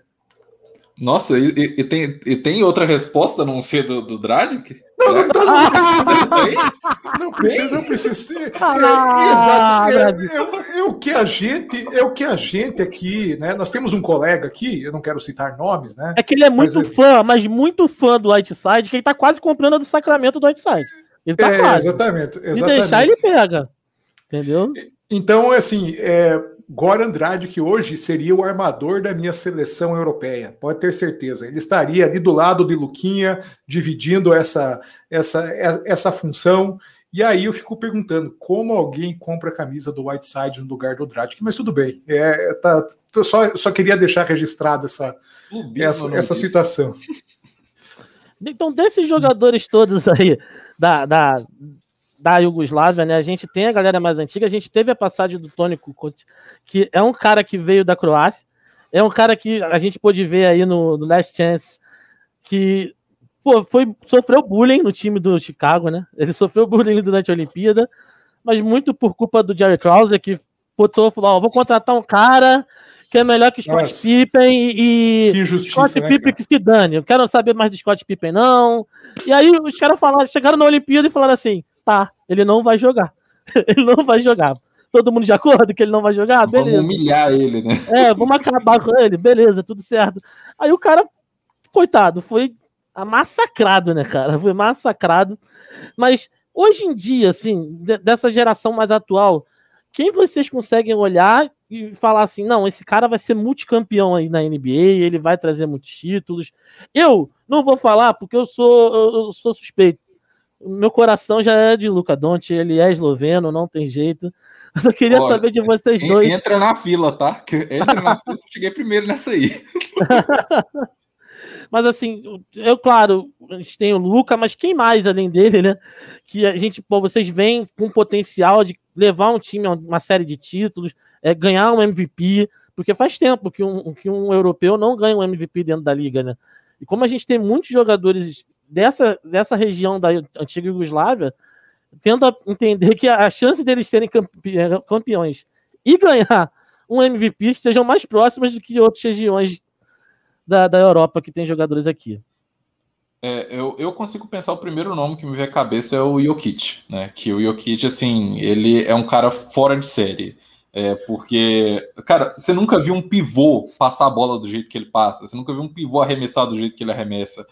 Nossa, e, e, tem, e tem outra resposta a não ser do, do Dradic? Não, não, não, não, precisa, não precisa, não precisa ser. Ah, é, exato. É, é, é, o que a gente, é o que a gente aqui, né? Nós temos um colega aqui, eu não quero citar nomes, né? É que ele é muito mas, fã, mas muito fã do Whiteside, que ele tá quase comprando a do Sacramento do Whiteside. Ele tá é, quase. Exatamente, exatamente. Se deixar, ele pega. Entendeu? Então, assim, é, Gora Andrade, que hoje seria o armador da minha seleção europeia, pode ter certeza. Ele estaria ali do lado de Luquinha, dividindo essa, essa, essa função. E aí eu fico perguntando como alguém compra a camisa do Whiteside no lugar do Andrade, mas tudo bem. É, tá, tá, só, só queria deixar registrada essa, essa, essa situação. Então, desses jogadores todos aí da, da, da Iugoslávia, né? A gente tem a galera mais antiga, a gente teve a passagem do Tony Kukoc, que é um cara que veio da Croácia, é um cara que a gente pôde ver aí no, no Last Chance, que pô, foi, sofreu bullying no time do Chicago, né? Ele sofreu bullying durante a Olimpíada, mas muito por culpa do Jerry Krause, que botou, falou, ó, vou contratar um cara que é melhor que Scott Nossa. Pippen e, e Scott né, Pippen que se dane. Eu quero saber mais de Scott Pippen, não. E aí os caras falaram, chegaram na Olimpíada e falaram assim: tá, ele não vai jogar. ele não vai jogar. Todo mundo de acordo que ele não vai jogar? Beleza. Vamos humilhar ele, né? É, vamos acabar com ele, beleza, tudo certo. Aí o cara, coitado, foi massacrado, né, cara? Foi massacrado. Mas hoje em dia, assim, dessa geração mais atual, quem vocês conseguem olhar e falar assim, não, esse cara vai ser multicampeão aí na NBA, ele vai trazer muitos títulos. Eu não vou falar porque eu sou, eu sou suspeito meu coração já é de Luca Donte, ele é esloveno, não tem jeito. Eu queria Olha, saber de vocês dois. Entra na fila, tá? Entra na fila, eu cheguei primeiro nessa aí. mas assim, eu, claro, a gente tem o Luca, mas quem mais além dele, né? Que a gente, pô, vocês veem com potencial de levar um time a uma série de títulos, é, ganhar um MVP, porque faz tempo que um, que um europeu não ganha um MVP dentro da liga, né? E como a gente tem muitos jogadores dessa, dessa região da antiga Iugoslávia, tenta entender que a chance deles serem campeões e ganhar um MVP sejam mais próximas do que outras regiões da, da Europa que tem jogadores aqui. É, eu, eu consigo pensar o primeiro nome que me vem à cabeça é o Jokic, né? Que o Jokic, assim, ele é um cara fora de série. É, porque, cara, você nunca viu um pivô passar a bola do jeito que ele passa, você nunca viu um pivô arremessar do jeito que ele arremessa.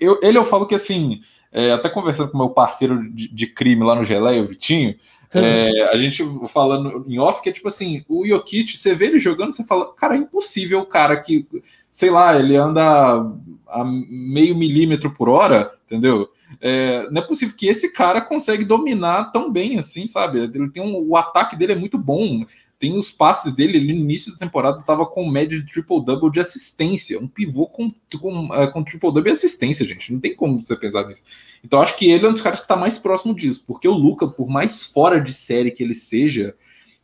Eu, ele eu falo que assim, é, até conversando com meu parceiro de, de crime lá no Geleia, o Vitinho, uhum. é, a gente falando em off, que é tipo assim, o Jokic, você vê ele jogando, você fala, cara, é impossível o cara que, sei lá, ele anda a meio milímetro por hora, entendeu? É, não é possível que esse cara consegue dominar tão bem assim, sabe? Ele tem um, o ataque dele é muito bom tem os passes dele, ele no início da temporada estava com média de triple-double de assistência, um pivô com, com, uh, com triple-double e assistência, gente, não tem como você pensar nisso. Então acho que ele é um dos caras que está mais próximo disso, porque o Luca, por mais fora de série que ele seja,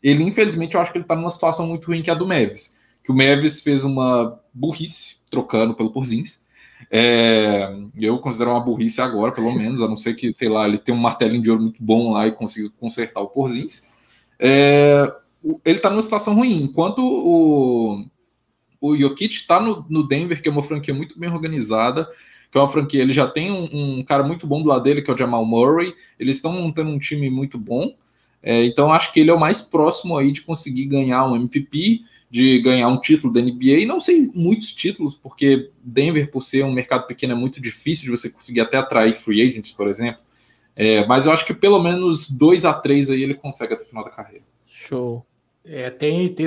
ele infelizmente eu acho que ele está numa situação muito ruim que é a do Mavis, que o Mavis fez uma burrice trocando pelo Porzins, é, eu considero uma burrice agora, pelo menos, a não ser que, sei lá, ele tem um martelinho de ouro muito bom lá e consiga consertar o Porzins. É, ele tá numa situação ruim. Enquanto o, o Jokic está no, no Denver, que é uma franquia muito bem organizada, que é uma franquia, ele já tem um, um cara muito bom do lado dele, que é o Jamal Murray. Eles estão montando um time muito bom. É, então acho que ele é o mais próximo aí de conseguir ganhar um MVP, de ganhar um título da NBA. E não sei muitos títulos, porque Denver, por ser um mercado pequeno, é muito difícil de você conseguir até atrair free agents, por exemplo. É, mas eu acho que pelo menos dois a três aí ele consegue até o final da carreira. Show. É, tem, tem,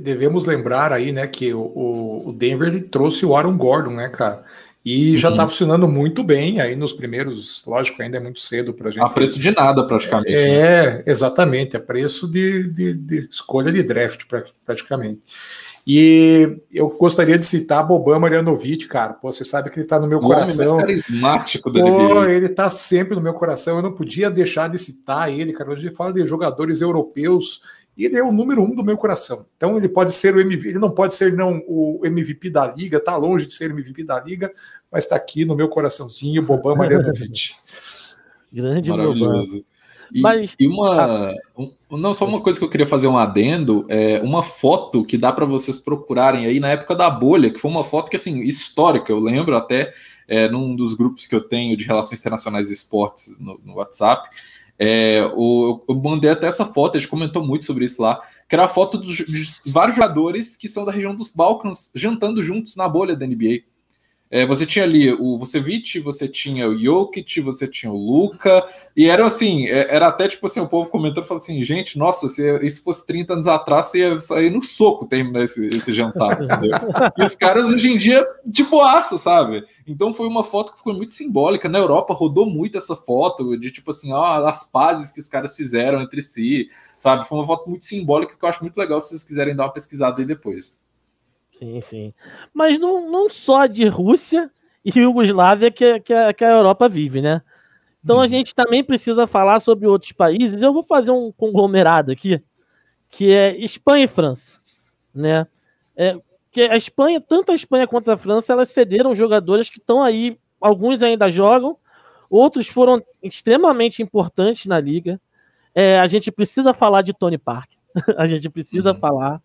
devemos lembrar aí, né, que o, o Denver trouxe o Aaron Gordon, né, cara? E já está uhum. funcionando muito bem aí nos primeiros, lógico, ainda é muito cedo para gente. A preço de nada, praticamente. É, né? exatamente, a preço de, de, de, escolha de draft, praticamente. E eu gostaria de citar Boban Marianovic, cara. Pô, você sabe que ele tá no meu o coração. Homem carismático da Pô, ele tá sempre no meu coração. Eu não podia deixar de citar ele, cara. Hoje a gente fala de jogadores europeus e ele é o número um do meu coração. Então ele pode ser o MVP, ele não pode ser não o MVP da liga, tá longe de ser MVP da liga, mas está aqui no meu coraçãozinho, Boban Marianovic. Grande Maravilhoso. Boban. E, Mas, e uma. Um, não, só uma coisa que eu queria fazer um adendo: é uma foto que dá para vocês procurarem aí na época da bolha, que foi uma foto que, assim, histórica, eu lembro até é, num dos grupos que eu tenho de Relações Internacionais e Esportes no, no WhatsApp. É, o, eu mandei até essa foto, a gente comentou muito sobre isso lá, que era a foto dos, de vários jogadores que são da região dos Balcãs jantando juntos na bolha da NBA. É, você tinha ali o Vucevic, você tinha o Jokic, você tinha o Luca, e era assim, é, era até tipo assim, o povo comentando, falando assim, gente, nossa, se isso fosse 30 anos atrás, você ia sair no soco terminar esse, esse jantar, entendeu? E os caras hoje em dia, de boaça, sabe? Então foi uma foto que ficou muito simbólica, na Europa rodou muito essa foto, de tipo assim, ó, as pazes que os caras fizeram entre si, sabe? Foi uma foto muito simbólica que eu acho muito legal se vocês quiserem dar uma pesquisada aí depois. Sim, sim. Mas não, não só de Rússia e Iugoslávia que, que, a, que a Europa vive, né? Então a uhum. gente também precisa falar sobre outros países. Eu vou fazer um conglomerado aqui, que é Espanha e França, né? É, que a Espanha, tanto a Espanha quanto a França, elas cederam jogadores que estão aí, alguns ainda jogam, outros foram extremamente importantes na liga. É, a gente precisa falar de Tony Park, a gente precisa uhum. falar.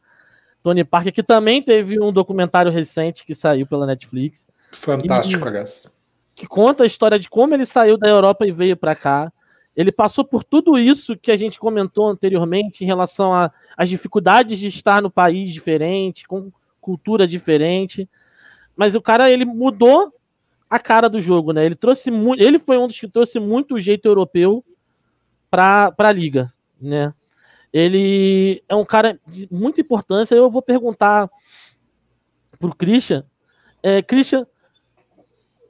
Tony Parker, que também teve um documentário recente que saiu pela Netflix. Fantástico, aliás. Que conta a história de como ele saiu da Europa e veio para cá. Ele passou por tudo isso que a gente comentou anteriormente em relação às dificuldades de estar no país diferente, com cultura diferente. Mas o cara, ele mudou a cara do jogo, né? Ele trouxe muito, ele foi um dos que trouxe muito o jeito europeu para a liga, né? Ele é um cara de muita importância. Eu vou perguntar pro Christian. É, Christian,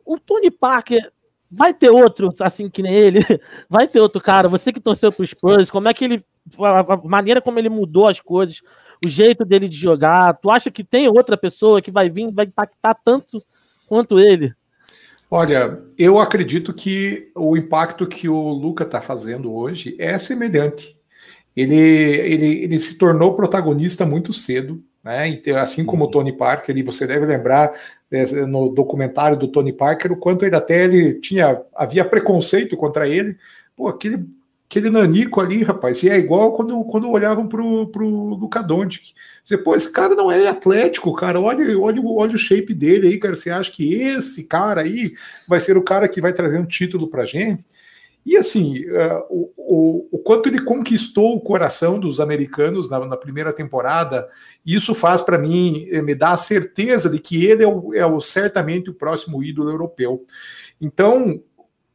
o Tony Parker vai ter outro assim que nem ele? Vai ter outro cara? Você que torceu pro Spurs, como é que ele. A maneira como ele mudou as coisas, o jeito dele de jogar. Tu acha que tem outra pessoa que vai vir, vai impactar tanto quanto ele? Olha, eu acredito que o impacto que o Luca está fazendo hoje é semelhante ele, ele, ele se tornou protagonista muito cedo, né? Assim como o Tony Parker, e você deve lembrar é, no documentário do Tony Parker o quanto ele até ele tinha havia preconceito contra ele. Pô, aquele, aquele nanico ali, rapaz, e é igual quando, quando olhavam pro, pro Luca Doncic. Você, pô, esse cara não é atlético, cara. Olha, olha, olha o shape dele aí, cara. Você acha que esse cara aí vai ser o cara que vai trazer um título pra gente? E assim, uh, o, o, o, quanto ele conquistou o coração dos americanos na, na primeira temporada, isso faz para mim, eh, me dá a certeza de que ele é, o, é certamente o próximo ídolo europeu. Então,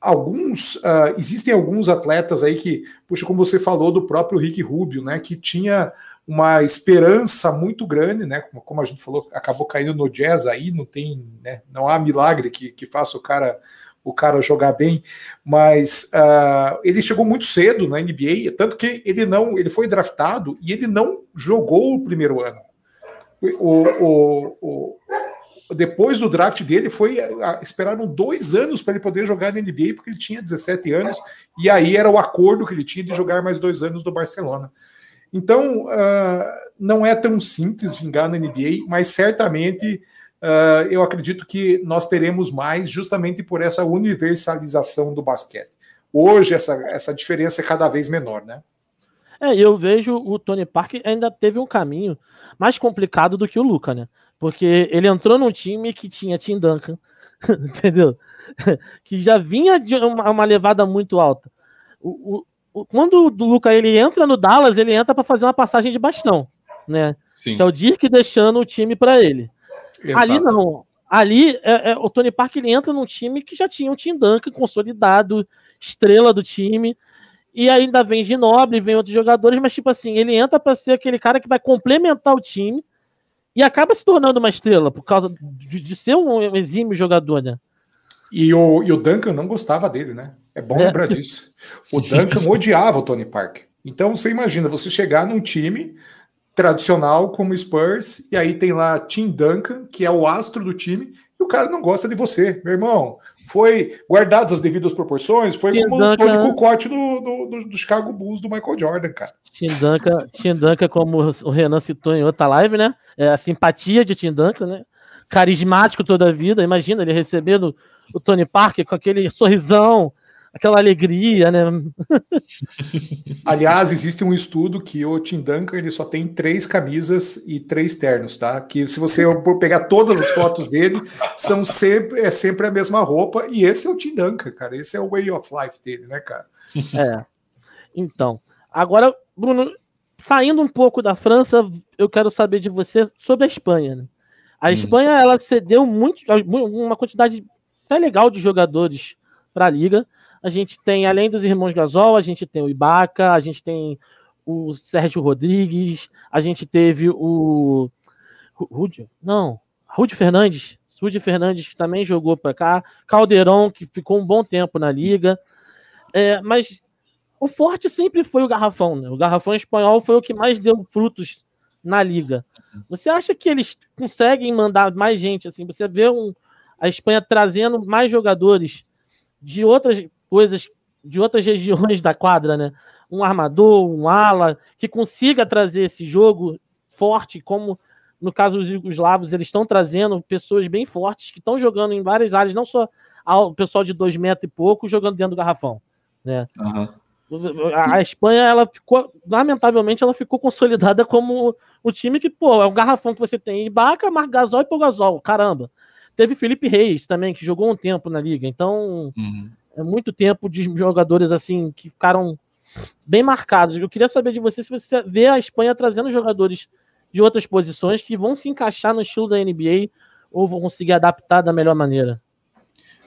alguns uh, existem alguns atletas aí que, puxa, como você falou do próprio Rick Rubio, né, que tinha uma esperança muito grande, né? Como, como a gente falou, acabou caindo no jazz aí, não tem, né, não há milagre que, que faça o cara o cara jogar bem, mas uh, ele chegou muito cedo na NBA, tanto que ele não, ele foi draftado e ele não jogou o primeiro ano. O, o, o depois do draft dele foi uh, esperaram dois anos para ele poder jogar na NBA porque ele tinha 17 anos e aí era o acordo que ele tinha de jogar mais dois anos no Barcelona. Então uh, não é tão simples vingar na NBA, mas certamente uh, eu acredito que nós teremos mais justamente por essa universalização do basquete. Hoje essa, essa diferença é cada vez menor, né? É, eu vejo o Tony Parker ainda teve um caminho mais complicado do que o Luca, né? Porque ele entrou num time que tinha Tim Duncan, entendeu? que já vinha de uma, uma levada muito alta. O, o, quando o Luca ele entra no Dallas, ele entra para fazer uma passagem de bastão, né? Sim. Que é o Dirk deixando o time para ele. Exato. Ali não. Ali é, é, o Tony Parker ele entra num time que já tinha um Tim Duncan consolidado, estrela do time. E ainda vem Ginobre, vem outros jogadores, mas tipo assim, ele entra para ser aquele cara que vai complementar o time e acaba se tornando uma estrela por causa de, de ser um exímio jogador, né? E o, e o Duncan não gostava dele, né? É bom é. lembrar disso. O Duncan odiava o Tony Parker. Então você imagina você chegar num time tradicional como Spurs, e aí tem lá Tim Duncan, que é o astro do time, e o cara não gosta de você, meu irmão. Foi guardadas as devidas proporções, foi Tim como Duncan, o Tony Kukoc do, do, do, Chicago Bulls do Michael Jordan, cara. Tim Duncan, Tim Duncan, como o Renan citou em outra live, né? É a simpatia de Tim Duncan, né? Carismático toda a vida. Imagina ele recebendo o Tony Parker com aquele sorrisão, aquela alegria, né? Aliás, existe um estudo que o Tim Duncan ele só tem três camisas e três ternos, tá? Que se você pegar todas as fotos dele, são sempre é sempre a mesma roupa e esse é o Tim Duncan, cara. Esse é o way of life dele, né, cara? É. Então, agora, Bruno, saindo um pouco da França, eu quero saber de você sobre a Espanha. Né? A hum. Espanha ela cedeu muito, uma quantidade até legal de jogadores para a liga a gente tem, além dos irmãos Gasol, a gente tem o Ibaka, a gente tem o Sérgio Rodrigues, a gente teve o. Rudy? Não, Rudy Fernandes. Rudy Fernandes que também jogou para cá. Caldeirão, que ficou um bom tempo na liga. É, mas o forte sempre foi o garrafão, né? O garrafão espanhol foi o que mais deu frutos na liga. Você acha que eles conseguem mandar mais gente assim? Você vê um, a Espanha trazendo mais jogadores de outras coisas de outras regiões da quadra, né? Um armador, um ala, que consiga trazer esse jogo forte, como no caso dos Jugoslavos, eles estão trazendo pessoas bem fortes que estão jogando em várias áreas, não só o pessoal de dois metros e pouco jogando dentro do garrafão, né? Uhum. A Espanha, ela ficou, lamentavelmente, ela ficou consolidada como o time que, pô, é um garrafão que você tem Ibaka, Margasol e Pogazol, caramba. Teve Felipe Reis também, que jogou um tempo na liga, então uhum é muito tempo de jogadores assim que ficaram bem marcados. Eu queria saber de você se você vê a Espanha trazendo jogadores de outras posições que vão se encaixar no estilo da NBA ou vão conseguir adaptar da melhor maneira.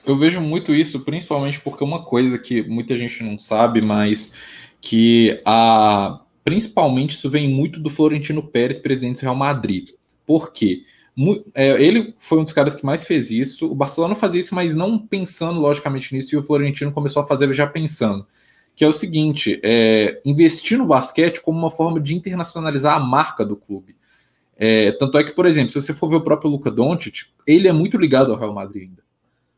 Eu vejo muito isso, principalmente porque uma coisa que muita gente não sabe, mas que a principalmente isso vem muito do Florentino Pérez, presidente do Real Madrid. Por quê? Ele foi um dos caras que mais fez isso. O Barcelona fazia isso, mas não pensando logicamente nisso, e o Florentino começou a fazer já pensando. Que é o seguinte: é, investir no basquete como uma forma de internacionalizar a marca do clube. É, tanto é que, por exemplo, se você for ver o próprio Luca Doncic, ele é muito ligado ao Real Madrid ainda.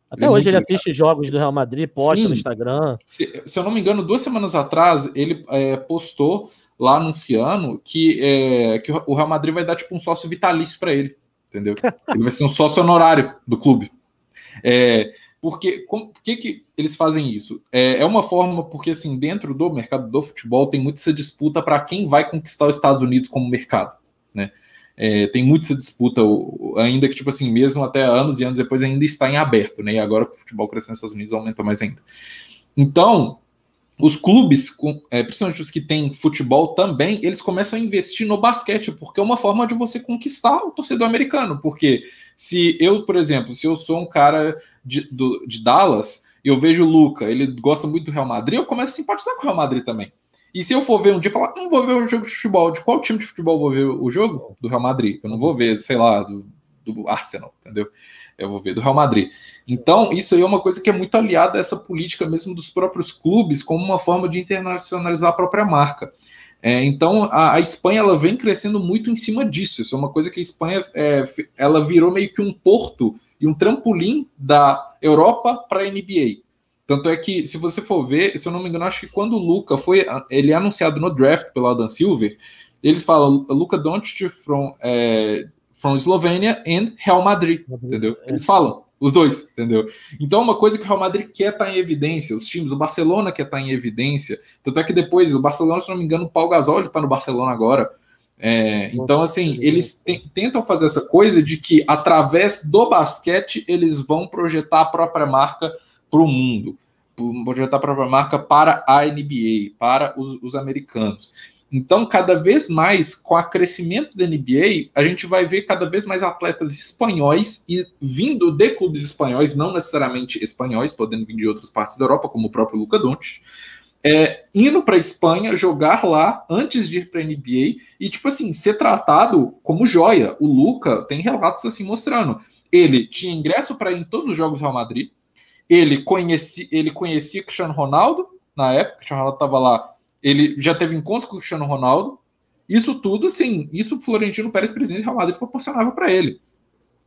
Até ele é hoje ele ligado. assiste jogos do Real Madrid, posta Sim. no Instagram. Se, se, eu não me engano, duas semanas atrás, ele é, postou lá anunciando que, é, que o Real Madrid vai dar tipo um sócio vitalício para ele entendeu? Ele vai ser um sócio honorário do clube. É, porque com, por que, que eles fazem isso? É, é, uma forma, porque assim, dentro do mercado do futebol tem muito essa disputa para quem vai conquistar os Estados Unidos como mercado, né? É, tem muito essa disputa, ainda que, tipo assim, mesmo até anos e anos depois ainda está em aberto, né? E agora que o futebol crescendo nos Estados Unidos aumenta mais ainda. Então, os clubes, é, principalmente os que têm futebol também, eles começam a investir no basquete, porque é uma forma de você conquistar o torcedor americano. Porque se eu, por exemplo, se eu sou um cara de, do, de Dallas, e eu vejo o Luca, ele gosta muito do Real Madrid, eu começo a simpatizar com o Real Madrid também. E se eu for ver um dia falar, não vou ver o jogo de futebol, de qual time de futebol vou ver o jogo? Do Real Madrid. Eu não vou ver, sei lá, do, do Arsenal, entendeu? Eu vou ver do Real Madrid. Então, isso aí é uma coisa que é muito aliada a essa política mesmo dos próprios clubes, como uma forma de internacionalizar a própria marca. É, então, a, a, Espanha ela vem crescendo muito em cima disso. Isso é uma coisa que a Espanha é, ela virou meio que um porto e um trampolim da Europa para a NBA. Tanto é que, se você for ver, se eu não me engano, acho que quando o Luca foi ele é anunciado no draft pelo Adam Silver, eles falam Luca Doncic from, é, from Slovenia and Real Madrid, entendeu? Eles falam os dois, entendeu? Então, uma coisa que o Real Madrid quer estar tá em evidência, os times, o Barcelona quer estar tá em evidência, tanto é que depois, o Barcelona, se não me engano, o Paul Gasol está no Barcelona agora. É, então, assim, eles tentam fazer essa coisa de que, através do basquete, eles vão projetar a própria marca para o mundo, projetar a própria marca para a NBA, para os, os americanos. Então, cada vez mais, com o crescimento da NBA, a gente vai ver cada vez mais atletas espanhóis e vindo de clubes espanhóis, não necessariamente espanhóis, podendo vir de outras partes da Europa, como o próprio Luca Doncic, é, indo para a Espanha, jogar lá antes de ir para a NBA e, tipo assim, ser tratado como joia. O Luca tem relatos assim mostrando. Ele tinha ingresso para ir em todos os jogos do Real Madrid, ele conhecia, ele conhecia Cristiano Ronaldo na época, Cristiano Ronaldo estava lá ele já teve encontro com o Cristiano Ronaldo. Isso tudo, assim, isso o Florentino Pérez, presidente do Real Madrid, proporcionava para ele.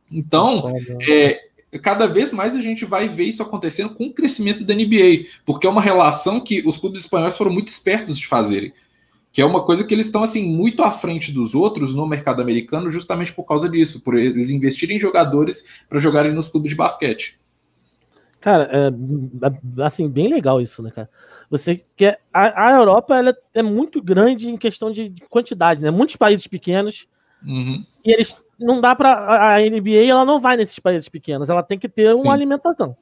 Então, é, cada vez mais a gente vai ver isso acontecendo com o crescimento da NBA, porque é uma relação que os clubes espanhóis foram muito espertos de fazerem, que é uma coisa que eles estão assim muito à frente dos outros no mercado americano, justamente por causa disso, por eles investirem em jogadores para jogarem nos clubes de basquete. Cara, é, assim, bem legal isso, né, cara? Você quer a, a Europa ela é muito grande em questão de quantidade, né? Muitos países pequenos uhum. e eles não dá para a NBA ela não vai nesses países pequenos, ela tem que ter uma Sim. alimentação.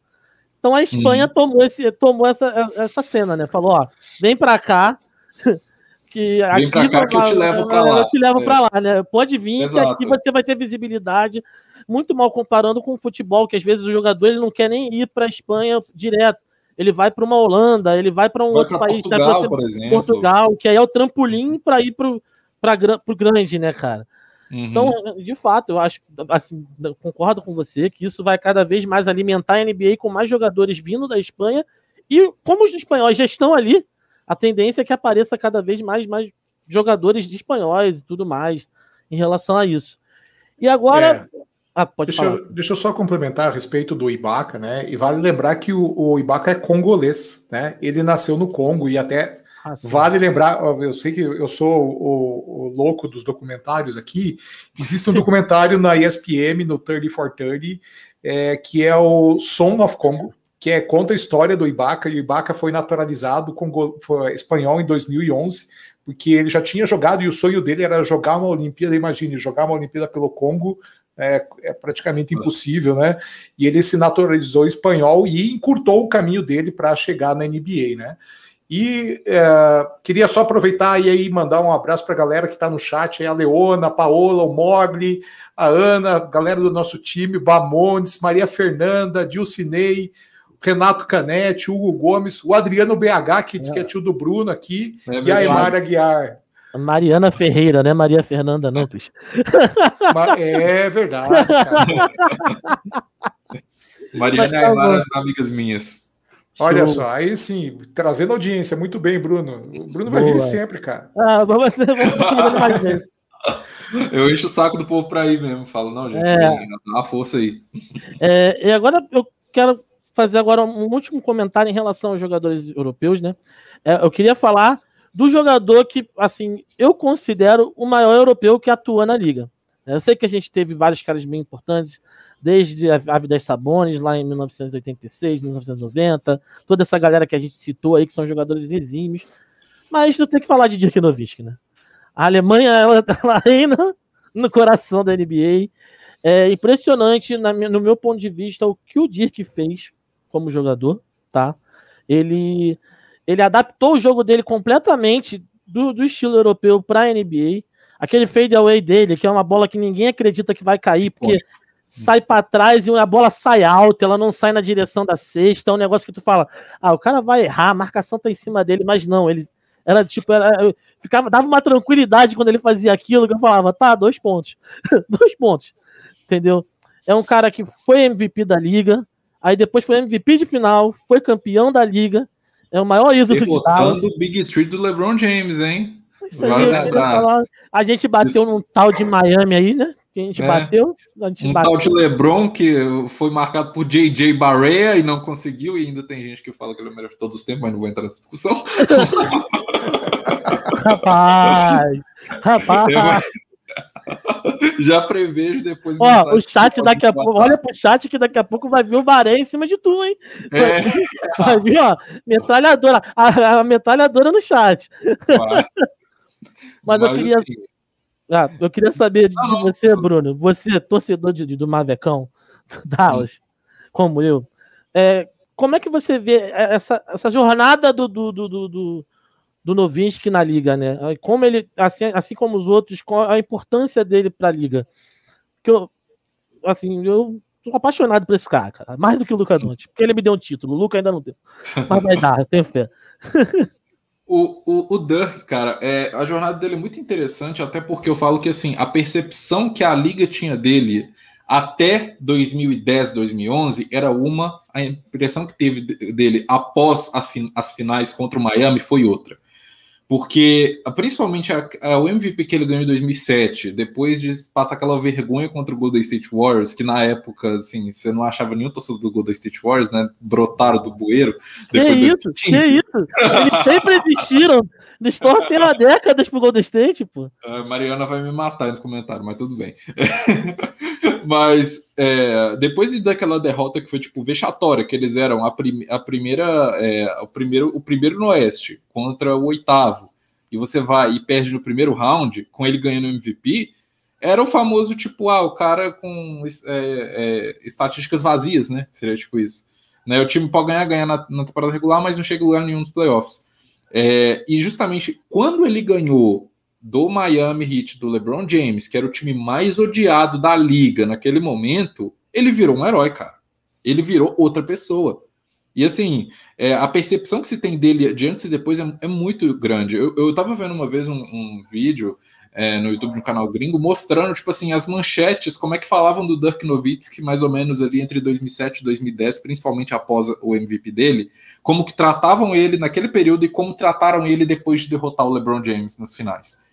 Então a Espanha uhum. tomou esse tomou essa, essa cena, né? Falou, ó, vem para cá que vem para cá que eu te levo para lá. Eu te levo é. para lá, né? Pode vir Exato. que aqui você vai ter visibilidade. Muito mal comparando com o futebol, que às vezes o jogador ele não quer nem ir para a Espanha direto ele vai para uma Holanda, ele vai para um vai outro país, Portugal, tá, por exemplo. Portugal, que aí é o trampolim para ir para o grande, né, cara? Uhum. Então, de fato, eu acho, assim, concordo com você que isso vai cada vez mais alimentar a NBA com mais jogadores vindo da Espanha e como os espanhóis já estão ali, a tendência é que apareça cada vez mais, mais jogadores de espanhóis e tudo mais em relação a isso. E agora, é. Ah, deixa, eu, deixa, eu, só complementar a respeito do Ibaka, né? E vale lembrar que o, o Ibaka é congolês, né? Ele nasceu no Congo e até ah, vale lembrar, eu sei que eu sou o, o, louco dos documentários aqui. Existe um documentário na ESPM, no 30 for 30, é, que é o Son of Congo, que é, conta a história do Ibaka, e o Ibaka foi naturalizado Congo, foi espanhol em 2011, porque ele já tinha jogado e o sonho dele era jogar uma Olimpíada, imagine, jogar uma Olimpíada pelo Congo é, é, praticamente impossível, né? E ele se naturalizou espanhol e encurtou o caminho dele para chegar na NBA, né? E é, queria só aproveitar e aí mandar um abraço para a galera que está no chat, a Leona, a Paola, o Mogli, a Ana, a galera do nosso time, Bamondes, Maria Fernanda, Dilcinei, Renato Canete, Hugo Gomes, o Adriano BH, que diz que é tio do Bruno aqui, é e a Emara Guiar. Mariana Ferreira, né? Maria Fernanda, não, Cris. É verdade, cara. Mariana e Aymara, amigas minhas. Olha Show. só, aí sim, trazendo audiência, muito bem, Bruno. O Bruno vai Boa. vir sempre, cara. Ah, vamos, vamos mais vezes. Eu encho o saco do povo para ir mesmo. Falo, não, gente, é... dá uma força aí. É, e agora eu quero fazer agora um último comentário em relação aos jogadores europeus, né? É, eu queria falar do jogador que, assim, eu considero o maior europeu que atua na liga. Eu sei que a gente teve vários caras bem importantes, desde a Avidas Sabones, lá em 1986, 1990, toda essa galera que a gente citou aí, que são jogadores exímios, mas eu tenho que falar de Dirk Nowitzki, né? A Alemanha, ela, ela reina no coração da NBA. É impressionante, na, no meu ponto de vista, o que o Dirk fez como jogador, tá? Ele ele adaptou o jogo dele completamente do, do estilo europeu para a NBA. Aquele fade away dele, que é uma bola que ninguém acredita que vai cair, porque Pô. sai para trás e a bola sai alta, ela não sai na direção da cesta. É um negócio que tu fala, ah, o cara vai errar, a marcação tá em cima dele, mas não, ele era tipo, era, ficava, dava uma tranquilidade quando ele fazia aquilo, que eu falava, tá, dois pontos. dois pontos. Entendeu? É um cara que foi MVP da liga, aí depois foi MVP de final, foi campeão da liga, é o maior ídolo de Dallas. o Big Tree do LeBron James, hein? Aí, a gente bateu Isso. num tal de Miami aí, né? Que a gente é. bateu. A gente um bateu. tal de LeBron que foi marcado por JJ Barrea e não conseguiu, e ainda tem gente que fala que ele é o melhor de todos os tempos, mas não vou entrar nessa discussão. rapaz! Rapaz! Já prevejo depois. Ó, o chat daqui a pouco. Olha pro chat que daqui a pouco vai vir o Baré em cima de tu, hein? É. Vai vir, ó, metralhadora. A, a metralhadora no chat. Mas, Mas eu queria. Assim... Ah, eu queria saber de não, você, não. Bruno. Você, torcedor de, do Mavecão, Dallas, como eu. É, como é que você vê essa, essa jornada do, do, do, do do Novinsky na liga, né? Como ele, assim, assim como os outros, a importância dele para a liga. Que eu, assim, eu tô apaixonado por esse cara, cara, mais do que o Luca Doncic, porque ele me deu um título, o Luca ainda não deu. Mas vai dar, eu tenho fé. O, o, o Dirk, cara, é, a jornada dele é muito interessante, até porque eu falo que assim, a percepção que a liga tinha dele até 2010, 2011 era uma, a impressão que teve dele após as finais contra o Miami foi outra. Porque, principalmente, a, a, o MVP que ele ganhou em 2007, depois de passar aquela vergonha contra o Golden State Warriors, que na época, assim, você não achava nenhum torcedor do Golden State Warriors, né? Brotaram do bueiro. Que isso, que isso? Eles sempre existiram. Eles torcem há décadas pro Golden State, pô. A Mariana vai me matar nos comentários, mas tudo bem. mas é, depois daquela derrota que foi, tipo, vexatória, que eles eram a, prim a primeira, é, o, primeiro, o primeiro no Oeste contra o oitavo, e você vai e perde no primeiro round, com ele ganhando MVP, era o famoso, tipo, ah, o cara com é, é, estatísticas vazias, né? Seria tipo isso. Né? O time pode ganhar, ganhar na, na temporada regular, mas não chega em lugar nenhum nos playoffs. É, e justamente quando ele ganhou do Miami Heat, do LeBron James, que era o time mais odiado da liga naquele momento, ele virou um herói, cara. Ele virou outra pessoa. E assim, é, a percepção que se tem dele de antes e depois é, é muito grande. Eu, eu tava vendo uma vez um, um vídeo é, no YouTube no canal gringo, mostrando, tipo assim, as manchetes, como é que falavam do Dirk Nowitzki, mais ou menos ali entre 2007 e 2010, principalmente após o MVP dele, como que tratavam ele naquele período e como trataram ele depois de derrotar o LeBron James nas finais.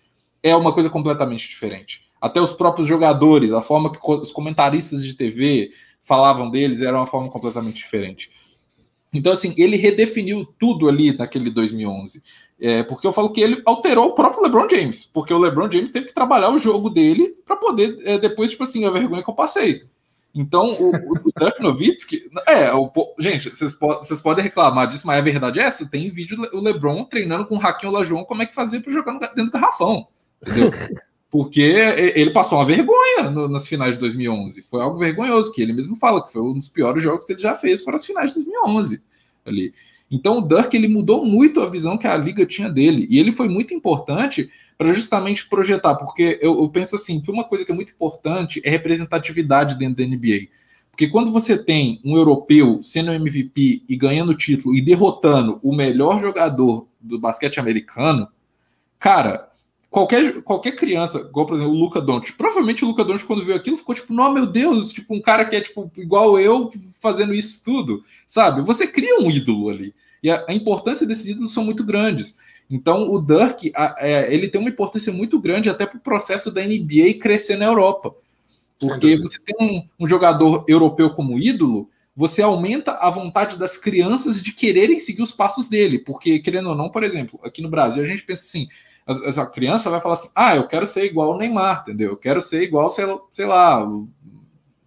É uma coisa completamente diferente. Até os próprios jogadores, a forma que os comentaristas de TV falavam deles era uma forma completamente diferente. Então, assim, ele redefiniu tudo ali naquele 2011. É, porque eu falo que ele alterou o próprio LeBron James, porque o LeBron James teve que trabalhar o jogo dele para poder é, depois, tipo assim, a vergonha que eu passei. Então, o, o, Dirk Nowitzki, é, o, gente, vocês, vocês podem reclamar disso, mas a verdade é essa: tem vídeo o LeBron treinando com o Raquel Lajon como é que fazia para jogar dentro do garrafão, entendeu? Porque ele passou uma vergonha no, nas finais de 2011. Foi algo vergonhoso, que ele mesmo fala que foi um dos piores jogos que ele já fez, foram as finais de 2011 ali. Então o Dirk ele mudou muito a visão que a liga tinha dele e ele foi muito importante para justamente projetar, porque eu, eu, penso assim que uma coisa que é muito importante é representatividade dentro da NBA. Porque quando você tem um europeu sendo MVP e ganhando título e derrotando o melhor jogador do basquete americano, cara, qualquer, qualquer criança, igual por exemplo o Luca Doncic, provavelmente o Luca Doncic quando viu aquilo ficou tipo, não, meu Deus, tipo um cara que é tipo igual eu fazendo isso tudo, sabe? Você cria um ídolo ali. E a, a importância desses ídolos são muito grandes. Então, o Dirk, a, é, ele tem uma importância muito grande até para o processo da NBA crescer na Europa. Porque você tem um, um, jogador europeu como ídolo, você aumenta a vontade das crianças de quererem seguir os passos dele. Porque, querendo ou não, por exemplo, aqui no Brasil, a gente pensa assim: a, a criança vai falar assim, ah, eu quero ser igual o Neymar, entendeu? Eu quero ser igual, sei, sei lá, eu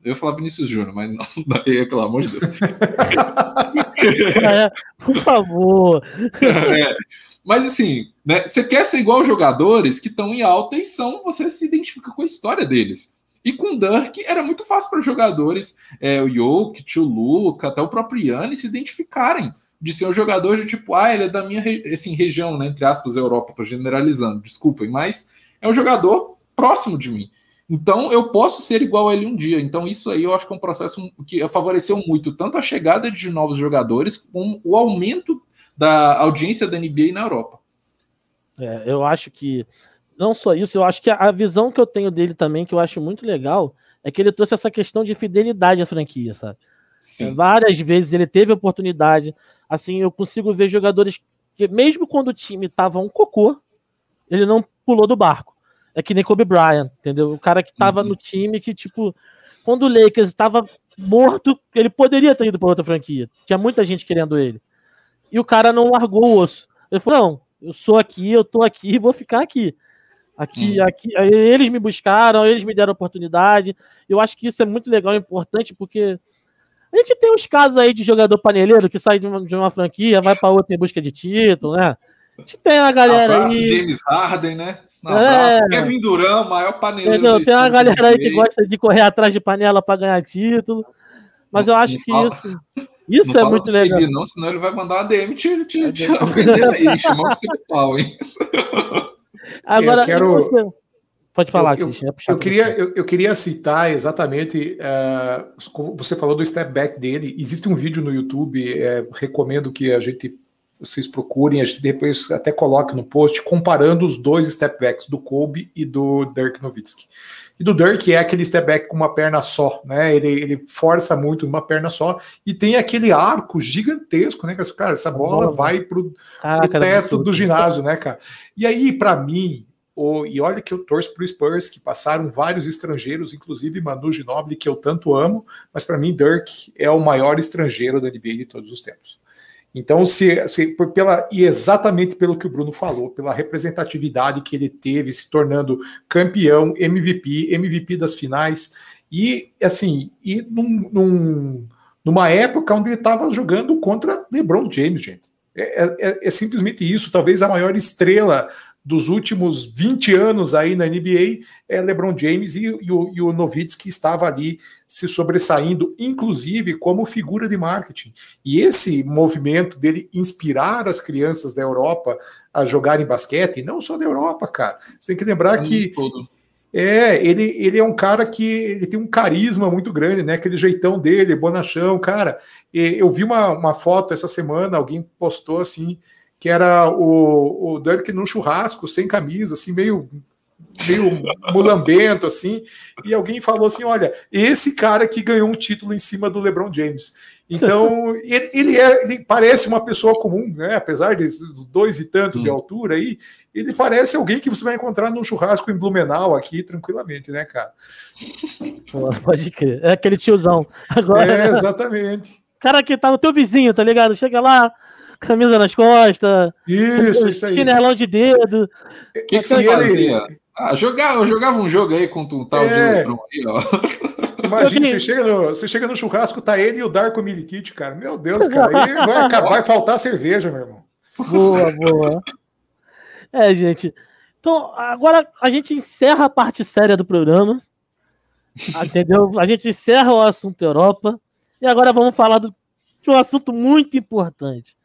ia falar Vinícius Júnior, mas não daí, pelo amor de Deus. é, por favor. É, mas assim, né, você quer ser igual jogadores que estão em alta e são, você se identifica com a história deles. E com o Dirk era muito fácil para jogadores, é, o Jokic, o Luca, até o próprio Yannis se identificarem de ser um jogador de tipo, ah, ele é da minha assim, região, né, entre aspas, Europa, estou generalizando, desculpem, mas é um jogador próximo de mim. Então eu posso ser igual a ele um dia. Então isso aí eu acho que é um processo que favoreceu muito tanto a chegada de novos jogadores como o aumento da audiência da NBA na Europa. É, eu acho que não só isso, eu acho que a visão que eu tenho dele também, que eu acho muito legal, é que ele trouxe essa questão de fidelidade à franquia, sabe? Sim. Várias vezes ele teve oportunidade. Assim, eu consigo ver jogadores que, mesmo quando o time tava um cocô, ele não pulou do barco. É que nem Kobe Bryant, entendeu? O cara que tava uhum. no time que, tipo, quando o Lakers estava morto, ele poderia ter ido para outra franquia. Tinha muita gente querendo ele. E o cara não largou o osso. Ele falou: não, eu sou aqui, eu tô aqui, vou ficar aqui. Aqui, uhum. aqui, eles me buscaram, eles me deram oportunidade. Eu acho que isso é muito legal e importante, porque a gente tem uns casos aí de jogador paneleiro que sai de uma, de uma franquia, vai para outra em busca de título, né? A gente tem a galera Abraço aí. James Harden, né? Um é. Kevin Durant, maior paneleiro. Entendeu? Tem uma galera aí que gosta de correr atrás de panela para ganhar título. Mas eu acho que isso, isso não é muito legal. Ele, não, senão ele vai mandar uma DM te, te, te ofender aí, chamar você de pau, hein? Agora, eu quero... Pode falar, eu, eu, eu queria, eu, eu, queria citar exatamente. Uh, você falou do step back dele. Existe um vídeo no YouTube, é, recomendo que a gente vocês procurem, a gente depois até coloca no post, comparando os dois step backs do Kobe e do Dirk Nowitzki. E do Dirk é aquele step back com uma perna só, né? Ele, ele força muito uma perna só e tem aquele arco gigantesco, né? Cara, essa bola, bola vai pro, ah, pro teto do ginásio, né, cara? E aí, para mim, o, e olha que eu torço pro Spurs, que passaram vários estrangeiros, inclusive Manu Ginobili, que eu tanto amo, mas para mim Dirk é o maior estrangeiro da NBA de todos os tempos. Então, se, se pela, e exatamente pelo que o Bruno falou, pela representatividade que ele teve, se tornando campeão, MVP, MVP das finais, e assim, e num, num, numa época onde ele estava jogando contra LeBron James, gente. É, é, é, simplesmente isso, talvez a maior estrela dos últimos 20 anos aí na NBA é LeBron James e, e, o, e o estava ali se sobressaindo, inclusive como figura de marketing. E esse movimento dele inspirar as crianças da Europa a jogarem basquete, não só da Europa, cara. Você tem que lembrar que todo. É, ele, ele é um cara que ele tem um carisma muito grande, né? Aquele jeitão dele, bonachão, cara. Eu vi uma, uma foto essa semana, alguém postou assim, que era o, o Dirk num churrasco, sem camisa, assim, meio meio mulambento, assim, e alguém falou assim: olha, esse cara que ganhou um título em cima do LeBron James. Então, ele, ele, é, ele parece uma pessoa comum, né? Apesar de dois e tanto hum. de altura aí, ele parece alguém que você vai encontrar num churrasco em Blumenau aqui tranquilamente, né, cara? Pode crer. É aquele tiozão. Agora, é, exatamente. Cara que tá no teu vizinho, tá ligado? Chega lá, camisa nas costas. Isso, isso aí. Chinelão de dedo. O que, que você fazia? Ah, jogar, eu jogava um jogo aí com um tal é. de aí, ó. Imagina, você chega, no, você chega no churrasco, tá ele e o Darko Militic, cara. Meu Deus, cara. Aí vai, acabar, vai faltar cerveja, meu irmão. Boa, boa. É, gente. Então, agora a gente encerra a parte séria do programa. Entendeu? A gente encerra o assunto Europa. E agora vamos falar do, de um assunto muito importante.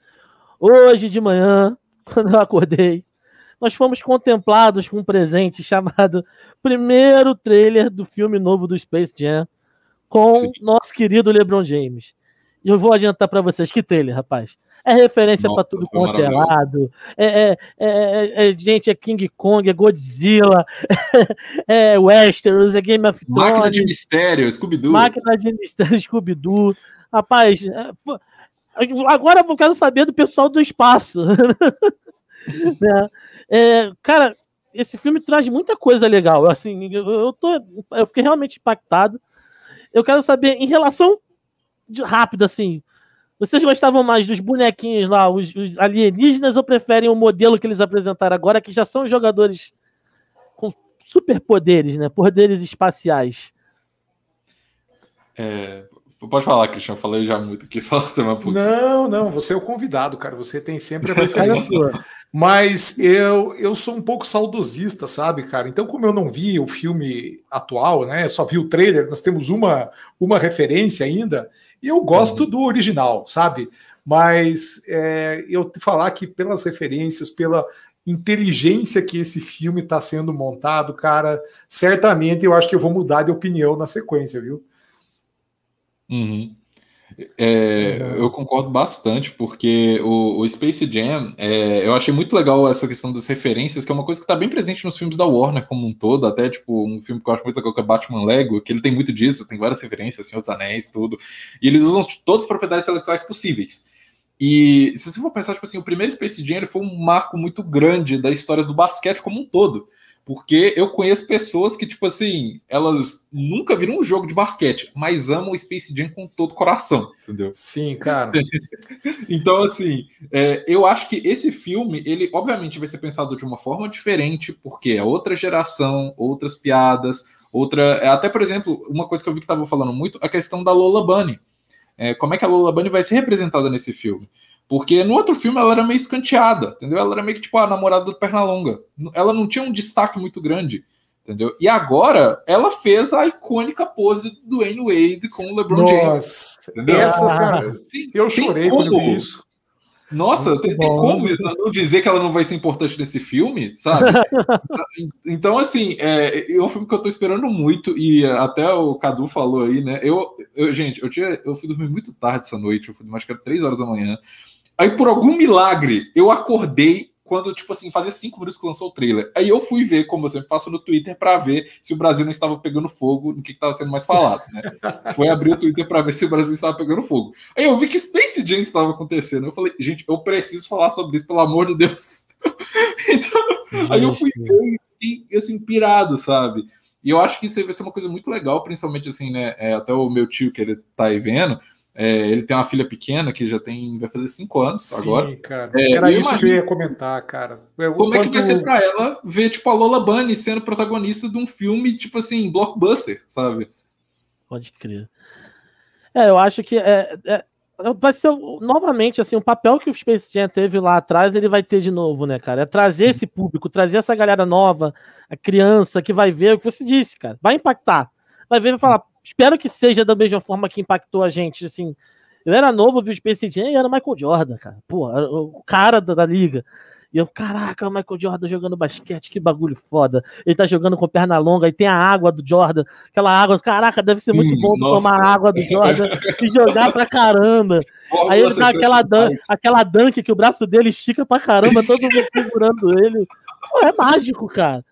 Hoje de manhã, quando eu acordei, nós fomos contemplados com um presente chamado primeiro trailer do filme novo do Space Jam com Sim. nosso querido LeBron James. E eu vou adiantar para vocês que trailer, rapaz. É referência para tudo quanto é lado. É, é, é, é, gente, é King Kong, é Godzilla, é Westeros, é Game of Thrones. Máquina de mistério, Scooby-Doo. Máquina de mistério, Scooby-Doo. Rapaz, é, Agora eu quero saber do pessoal do espaço. né? é, cara, esse filme traz muita coisa legal. Assim, eu, eu, tô, eu fiquei realmente impactado. Eu quero saber, em relação de, rápido, assim, vocês gostavam mais dos bonequinhos lá, os, os, alienígenas, ou preferem o modelo que eles apresentaram agora, que já são jogadores com superpoderes, né? Poderes espaciais? É, Pode falar, Cristian, falei já muito aqui. Fala semana Não, não, você é o convidado, cara. Você tem sempre a preferência. Mas eu, eu sou um pouco saudosista, sabe, cara? Então, como eu não vi o filme atual, né? Só vi o trailer, nós temos uma, uma referência ainda, e eu gosto uhum. do original, sabe? Mas é, eu te falar que pelas referências, pela inteligência que esse filme está sendo montado, cara, certamente eu acho que eu vou mudar de opinião na sequência, viu? Uhum. É, eu concordo bastante, porque o, o Space Jam, é, eu achei muito legal essa questão das referências, que é uma coisa que está bem presente nos filmes da Warner como um todo, até tipo um filme que eu acho muito legal que é Batman Lego, que ele tem muito disso, tem várias referências, Senhor dos Anéis, tudo, e eles usam todas as propriedades intelectuais possíveis. E se você for pensar, tipo assim, o primeiro Space Jam ele foi um marco muito grande da história do basquete como um todo. Porque eu conheço pessoas que, tipo assim, elas nunca viram um jogo de basquete, mas amam o Space Jam com todo o coração, entendeu? Sim, cara. então, assim, é, eu acho que esse filme, ele obviamente vai ser pensado de uma forma diferente, porque é outra geração, outras piadas, outra. É, até, por exemplo, uma coisa que eu vi que estavam falando muito, a questão da Lola Bunny. É, como é que a Lola Bunny vai ser representada nesse filme? Porque no outro filme ela era meio escanteada, entendeu? Ela era meio que tipo a namorada do Pernalonga. Ela não tinha um destaque muito grande, entendeu? E agora ela fez a icônica pose do Dwayne Wade com o LeBron Nossa, James. Entendeu? Essa, cara, eu chorei quando vi isso. Nossa, tem, tem, como não dizer que ela não vai ser importante nesse filme, sabe? então, assim, é, é um filme que eu tô esperando muito, e até o Cadu falou aí, né? Eu, eu gente, eu, tinha, eu fui dormir muito tarde essa noite, eu fui dormir acho que era 3 horas da manhã. Aí, por algum milagre, eu acordei quando, tipo assim, fazia cinco minutos que lançou o trailer. Aí eu fui ver, como eu sempre faço no Twitter, para ver se o Brasil não estava pegando fogo no que estava sendo mais falado, né? Foi abrir o Twitter para ver se o Brasil estava pegando fogo. Aí eu vi que Space Jam estava acontecendo. Eu falei, gente, eu preciso falar sobre isso, pelo amor de Deus. então, aí eu fui ver e, assim, pirado, sabe? E eu acho que isso vai ser uma coisa muito legal, principalmente assim, né? É, até o meu tio que ele tá aí vendo, é, ele tem uma filha pequena que já tem, vai fazer cinco anos Sim, agora. Cara. É, Era isso que eu ia comentar, cara. Eu, como quanto... é que vai ser para ela ver tipo a Lola Bunny sendo protagonista de um filme tipo assim blockbuster, sabe? Pode crer. É, eu acho que é, é, vai ser novamente assim o papel que o Space Jam teve lá atrás ele vai ter de novo, né, cara? É trazer esse público, trazer essa galera nova, a criança que vai ver o que você disse, cara, vai impactar, vai ver e vai falar espero que seja da mesma forma que impactou a gente, assim. Eu era novo, vi o Space Jam e era o Michael Jordan, cara. Pô, o cara da, da liga. E eu, caraca, o Michael Jordan jogando basquete, que bagulho foda. Ele tá jogando com perna longa e tem a água do Jordan. Aquela água, caraca, deve ser muito bom nossa. tomar água do Jordan e jogar pra caramba. Aí ele dá aquela, dunk, aquela dunk que o braço dele estica pra caramba, todo mundo segurando ele. Pô, é mágico, cara.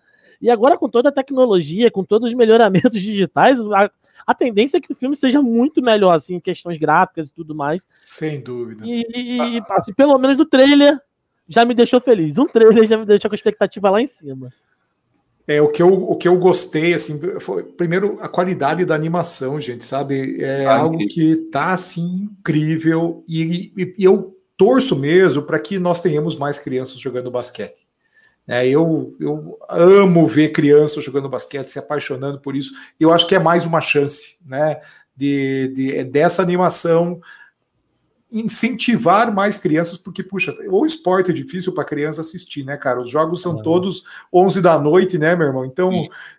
E agora, com toda a tecnologia, com todos os melhoramentos digitais, a, a tendência é que o filme seja muito melhor, assim, em questões gráficas e tudo mais. Sem dúvida. E, e assim, pelo menos do trailer já me deixou feliz. Um trailer já me deixou com a expectativa lá em cima. É, o que eu, o que eu gostei, assim, foi, primeiro, a qualidade da animação, gente, sabe? É ah, algo que tá, assim, incrível e, e, e eu torço mesmo para que nós tenhamos mais crianças jogando basquete. É, eu, eu amo ver crianças jogando basquete, se apaixonando por isso. Eu acho que é mais uma chance né, de, de, é dessa animação incentivar mais crianças, porque, puxa, o esporte é difícil para criança assistir, né, cara? Os jogos são todos 11 da noite, né, meu irmão? Então,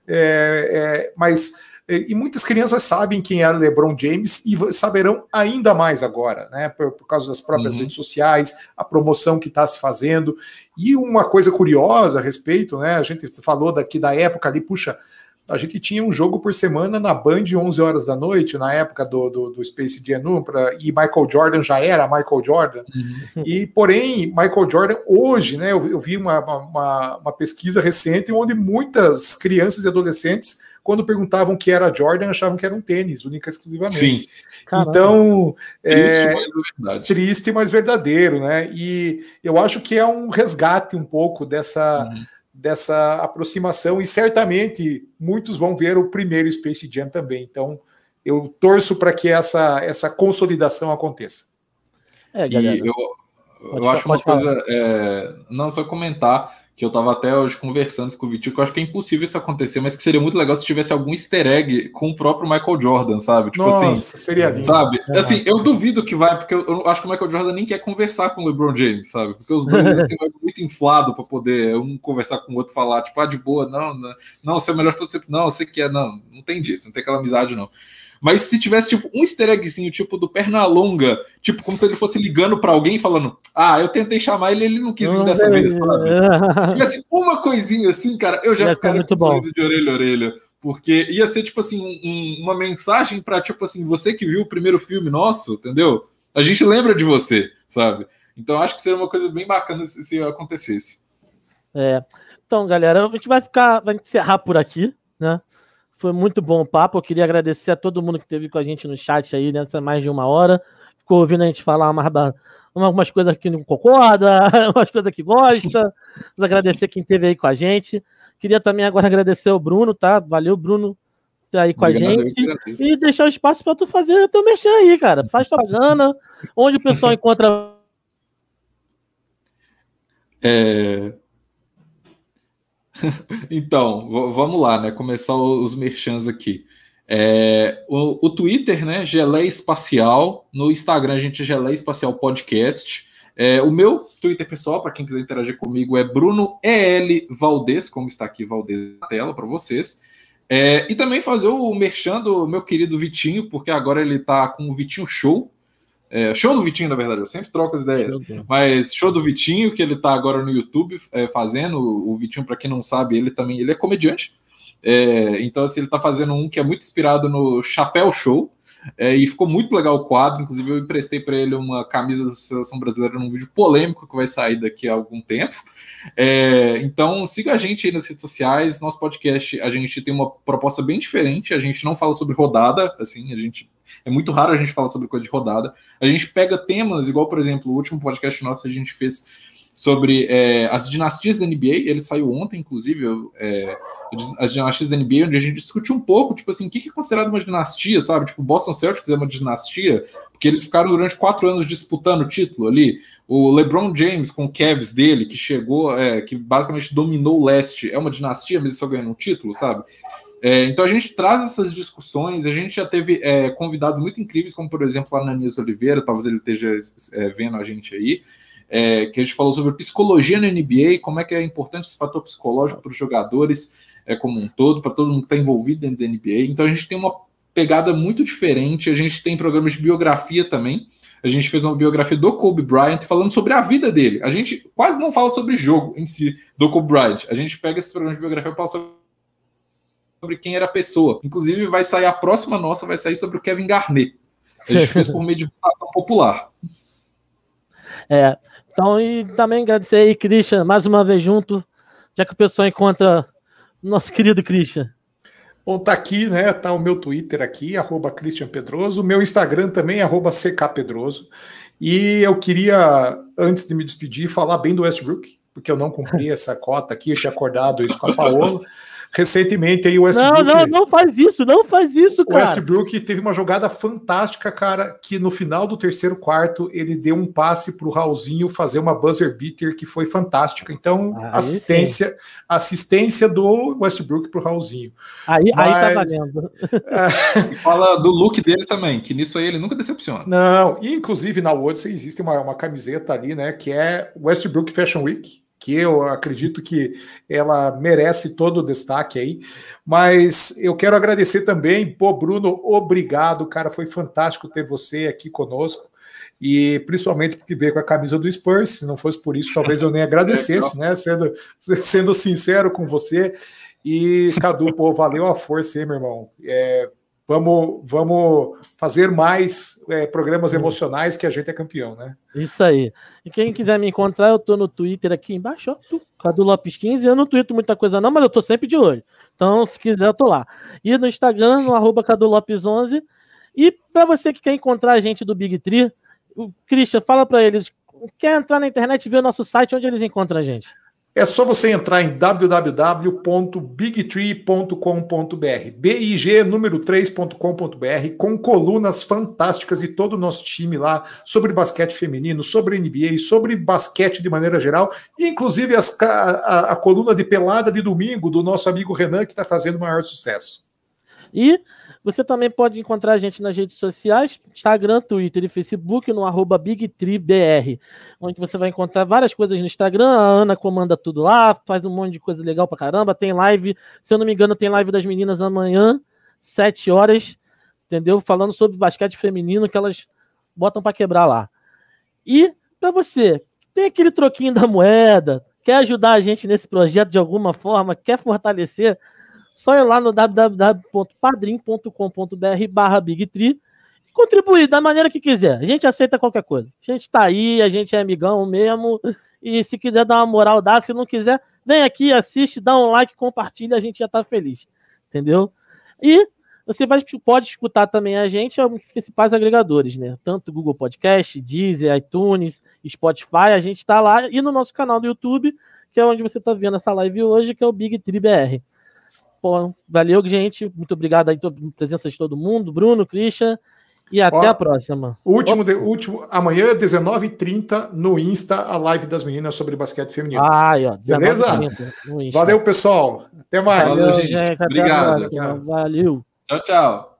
é, é, mas e muitas crianças sabem quem é LeBron James e saberão ainda mais agora, né? Por, por causa das próprias uhum. redes sociais, a promoção que está se fazendo. E uma coisa curiosa a respeito, né? A gente falou daqui da época ali, puxa, a gente tinha um jogo por semana na Band 11 horas da noite, na época do, do, do Space Jam pra, e Michael Jordan já era Michael Jordan. Uhum. E, porém, Michael Jordan hoje, né, eu, eu vi uma, uma, uma pesquisa recente onde muitas crianças e adolescentes quando perguntavam que era Jordan, achavam que era um tênis, única e exclusivamente. Sim. Então, triste, é, mas triste, mas verdadeiro, né? E eu acho que é um resgate um pouco dessa, uhum. dessa aproximação, e certamente muitos vão ver o primeiro Space Jam também. Então, eu torço para que essa, essa consolidação aconteça. É, galera. E eu, eu acho uma coisa, é, não só comentar que eu tava até hoje conversando com o Vitinho, que eu acho que é impossível isso acontecer, mas que seria muito legal se tivesse algum easter egg com o próprio Michael Jordan, sabe? Tipo assim, Nossa, assim, seria lindo. Sabe? É. Assim, eu duvido que vai, porque eu acho que o Michael Jordan nem quer conversar com o LeBron James, sabe? Porque os dois têm muito inflado para poder um conversar com o outro, falar, tipo, ah, de boa, não, não, não, você é o melhor de todos, não, você que é, não, não tem disso, não tem aquela amizade, não. Mas se tivesse, tipo, um easter eggzinho, tipo, do Pernalonga, tipo, como se ele fosse ligando para alguém falando, ah, eu tentei chamar ele, ele não quis vir dessa vez, sabe? Se tivesse uma coisinha assim, cara, eu já ficaria com sorriso de orelha a orelha. Porque ia ser, tipo assim, um, uma mensagem para tipo assim, você que viu o primeiro filme nosso, entendeu? A gente lembra de você, sabe? Então acho que seria uma coisa bem bacana se, se acontecesse. É. Então, galera, a gente vai ficar, vai encerrar por aqui, né? Foi muito bom o papo. Eu queria agradecer a todo mundo que esteve com a gente no chat aí nessa mais de uma hora. Ficou ouvindo a gente falar mais da, umas coisas que não concorda, umas coisas que gosta. Vamos agradecer quem esteve aí com a gente. Queria também agora agradecer o Bruno, tá? Valeu, Bruno, tá aí com a gente. E deixar o espaço para tu fazer teu mexer aí, cara. Faz tua grana. Onde o pessoal encontra. É, então, vamos lá, né? Começar os merchans aqui. É, o, o, Twitter, né? Gelé Espacial. No Instagram, a gente é Gelé Espacial Podcast. É, o meu Twitter pessoal, para quem quiser interagir comigo, é Bruno EL Valdez, como está aqui Valdez na tela para vocês. É, e também fazer o merchan do meu querido Vitinho, porque agora ele está com o Vitinho Show. É, show do Vitinho, na verdade, eu sempre troco as ideias. Mas show do Vitinho, que ele tá agora no YouTube é, fazendo. O Vitinho, para quem não sabe, ele também ele é comediante. É, então, assim, ele tá fazendo um que é muito inspirado no Chapéu Show. É, e ficou muito legal o quadro. Inclusive, eu emprestei para ele uma camisa da seleção brasileira num vídeo polêmico que vai sair daqui a algum tempo. É, então, siga a gente aí nas redes sociais. Nosso podcast, a gente tem uma proposta bem diferente. A gente não fala sobre rodada, assim, a gente. É muito raro a gente falar sobre coisa de rodada. A gente pega temas, igual, por exemplo, o último podcast nosso a gente fez sobre é, as dinastias da NBA. Ele saiu ontem, inclusive, é, as dinastias da NBA, onde a gente discute um pouco, tipo assim, o que é considerado uma dinastia, sabe? Tipo, Boston Celtics é uma dinastia, porque eles ficaram durante quatro anos disputando o título ali. O LeBron James com o Cavs dele, que chegou, é, que basicamente dominou o leste, é uma dinastia, mas só ganhando um título, sabe? É, então a gente traz essas discussões, a gente já teve é, convidados muito incríveis, como por exemplo a Ananias Oliveira, talvez ele esteja é, vendo a gente aí é, que a gente falou sobre psicologia na NBA, como é que é importante esse fator psicológico para os jogadores é, como um todo, para todo mundo que está envolvido dentro da NBA. Então a gente tem uma pegada muito diferente, a gente tem programas de biografia também. A gente fez uma biografia do Kobe Bryant falando sobre a vida dele. A gente quase não fala sobre jogo em si do Kobe Bryant. A gente pega esse programa de biografia e fala sobre sobre quem era a pessoa. Inclusive, vai sair a próxima nossa, vai sair sobre o Kevin Garnett. A gente fez por meio de votação popular. É, então, e também agradecer aí, Christian, mais uma vez junto, já que o pessoal encontra nosso querido Christian. Bom, tá aqui, né? Tá o meu Twitter aqui, arroba Christian Pedroso, o meu Instagram também, arroba CKPedroso. E eu queria, antes de me despedir, falar bem do Westbrook, porque eu não cumpri essa cota aqui, eu tinha acordado isso com a Paola. Recentemente aí o Westbrook. Não, não, não faz isso, não faz isso, cara. O Westbrook teve uma jogada fantástica, cara, que no final do terceiro quarto ele deu um passe pro Raulzinho fazer uma buzzer beater que foi fantástica. Então, aí assistência, sim. assistência do Westbrook pro Raulzinho. Aí, Mas... aí tá valendo. e fala do look dele também, que nisso aí ele nunca decepciona. Não, e inclusive na Odyssey existe uma, uma camiseta ali, né, que é Westbrook Fashion Week que eu acredito que ela merece todo o destaque aí. Mas eu quero agradecer também, pô, Bruno, obrigado, cara, foi fantástico ter você aqui conosco. E principalmente porque veio com a camisa do Spurs, se não fosse por isso, talvez eu nem agradecesse, né? Sendo, sendo sincero com você. E, Cadu, pô, valeu a força aí, meu irmão. É, vamos, vamos fazer mais é, programas emocionais que a gente é campeão, né? Isso aí. E quem quiser me encontrar, eu tô no Twitter aqui embaixo, ó, Cadu Lopes 15. Eu não tweeto muita coisa não, mas eu tô sempre de olho. Então, se quiser, eu tô lá. E no Instagram, no arroba Cadu Lopes 11. E para você que quer encontrar a gente do Big Tree, o Christian, fala para eles, quer entrar na internet e ver o nosso site, onde eles encontram a gente? É só você entrar em www.bigtree.com.br, BIG número 3.com.br, com colunas fantásticas de todo o nosso time lá sobre basquete feminino, sobre NBA, sobre basquete de maneira geral, inclusive as, a, a coluna de pelada de domingo do nosso amigo Renan, que está fazendo maior sucesso. E você também pode encontrar a gente nas redes sociais, Instagram, Twitter e Facebook, no arroba BigTreeBR, onde você vai encontrar várias coisas no Instagram. A Ana comanda tudo lá, faz um monte de coisa legal pra caramba. Tem live, se eu não me engano, tem live das meninas amanhã, 7 horas, entendeu? Falando sobre basquete feminino que elas botam para quebrar lá. E para você, tem aquele troquinho da moeda, quer ajudar a gente nesse projeto de alguma forma, quer fortalecer, só ir lá no www.padrim.com.br barra BigTree e contribuir da maneira que quiser. A gente aceita qualquer coisa. A gente tá aí, a gente é amigão mesmo. E se quiser dar uma moral, dá. Se não quiser, vem aqui, assiste, dá um like, compartilha, a gente já tá feliz. Entendeu? E você vai, pode escutar também a gente os principais agregadores, né? Tanto Google Podcast, Deezer, iTunes, Spotify, a gente está lá e no nosso canal do YouTube, que é onde você está vendo essa live hoje, que é o Big Tree BR. Pô, valeu, gente. Muito obrigado aí pela presença de todo mundo. Bruno, Christian. E até Ó, a próxima. Último, de, último, amanhã, 19h30, no Insta, a live das meninas sobre basquete feminino. Ah, ó, Beleza? Valeu, pessoal. Até mais. Valeu, gente. Obrigado. Valeu. Tchau, tchau.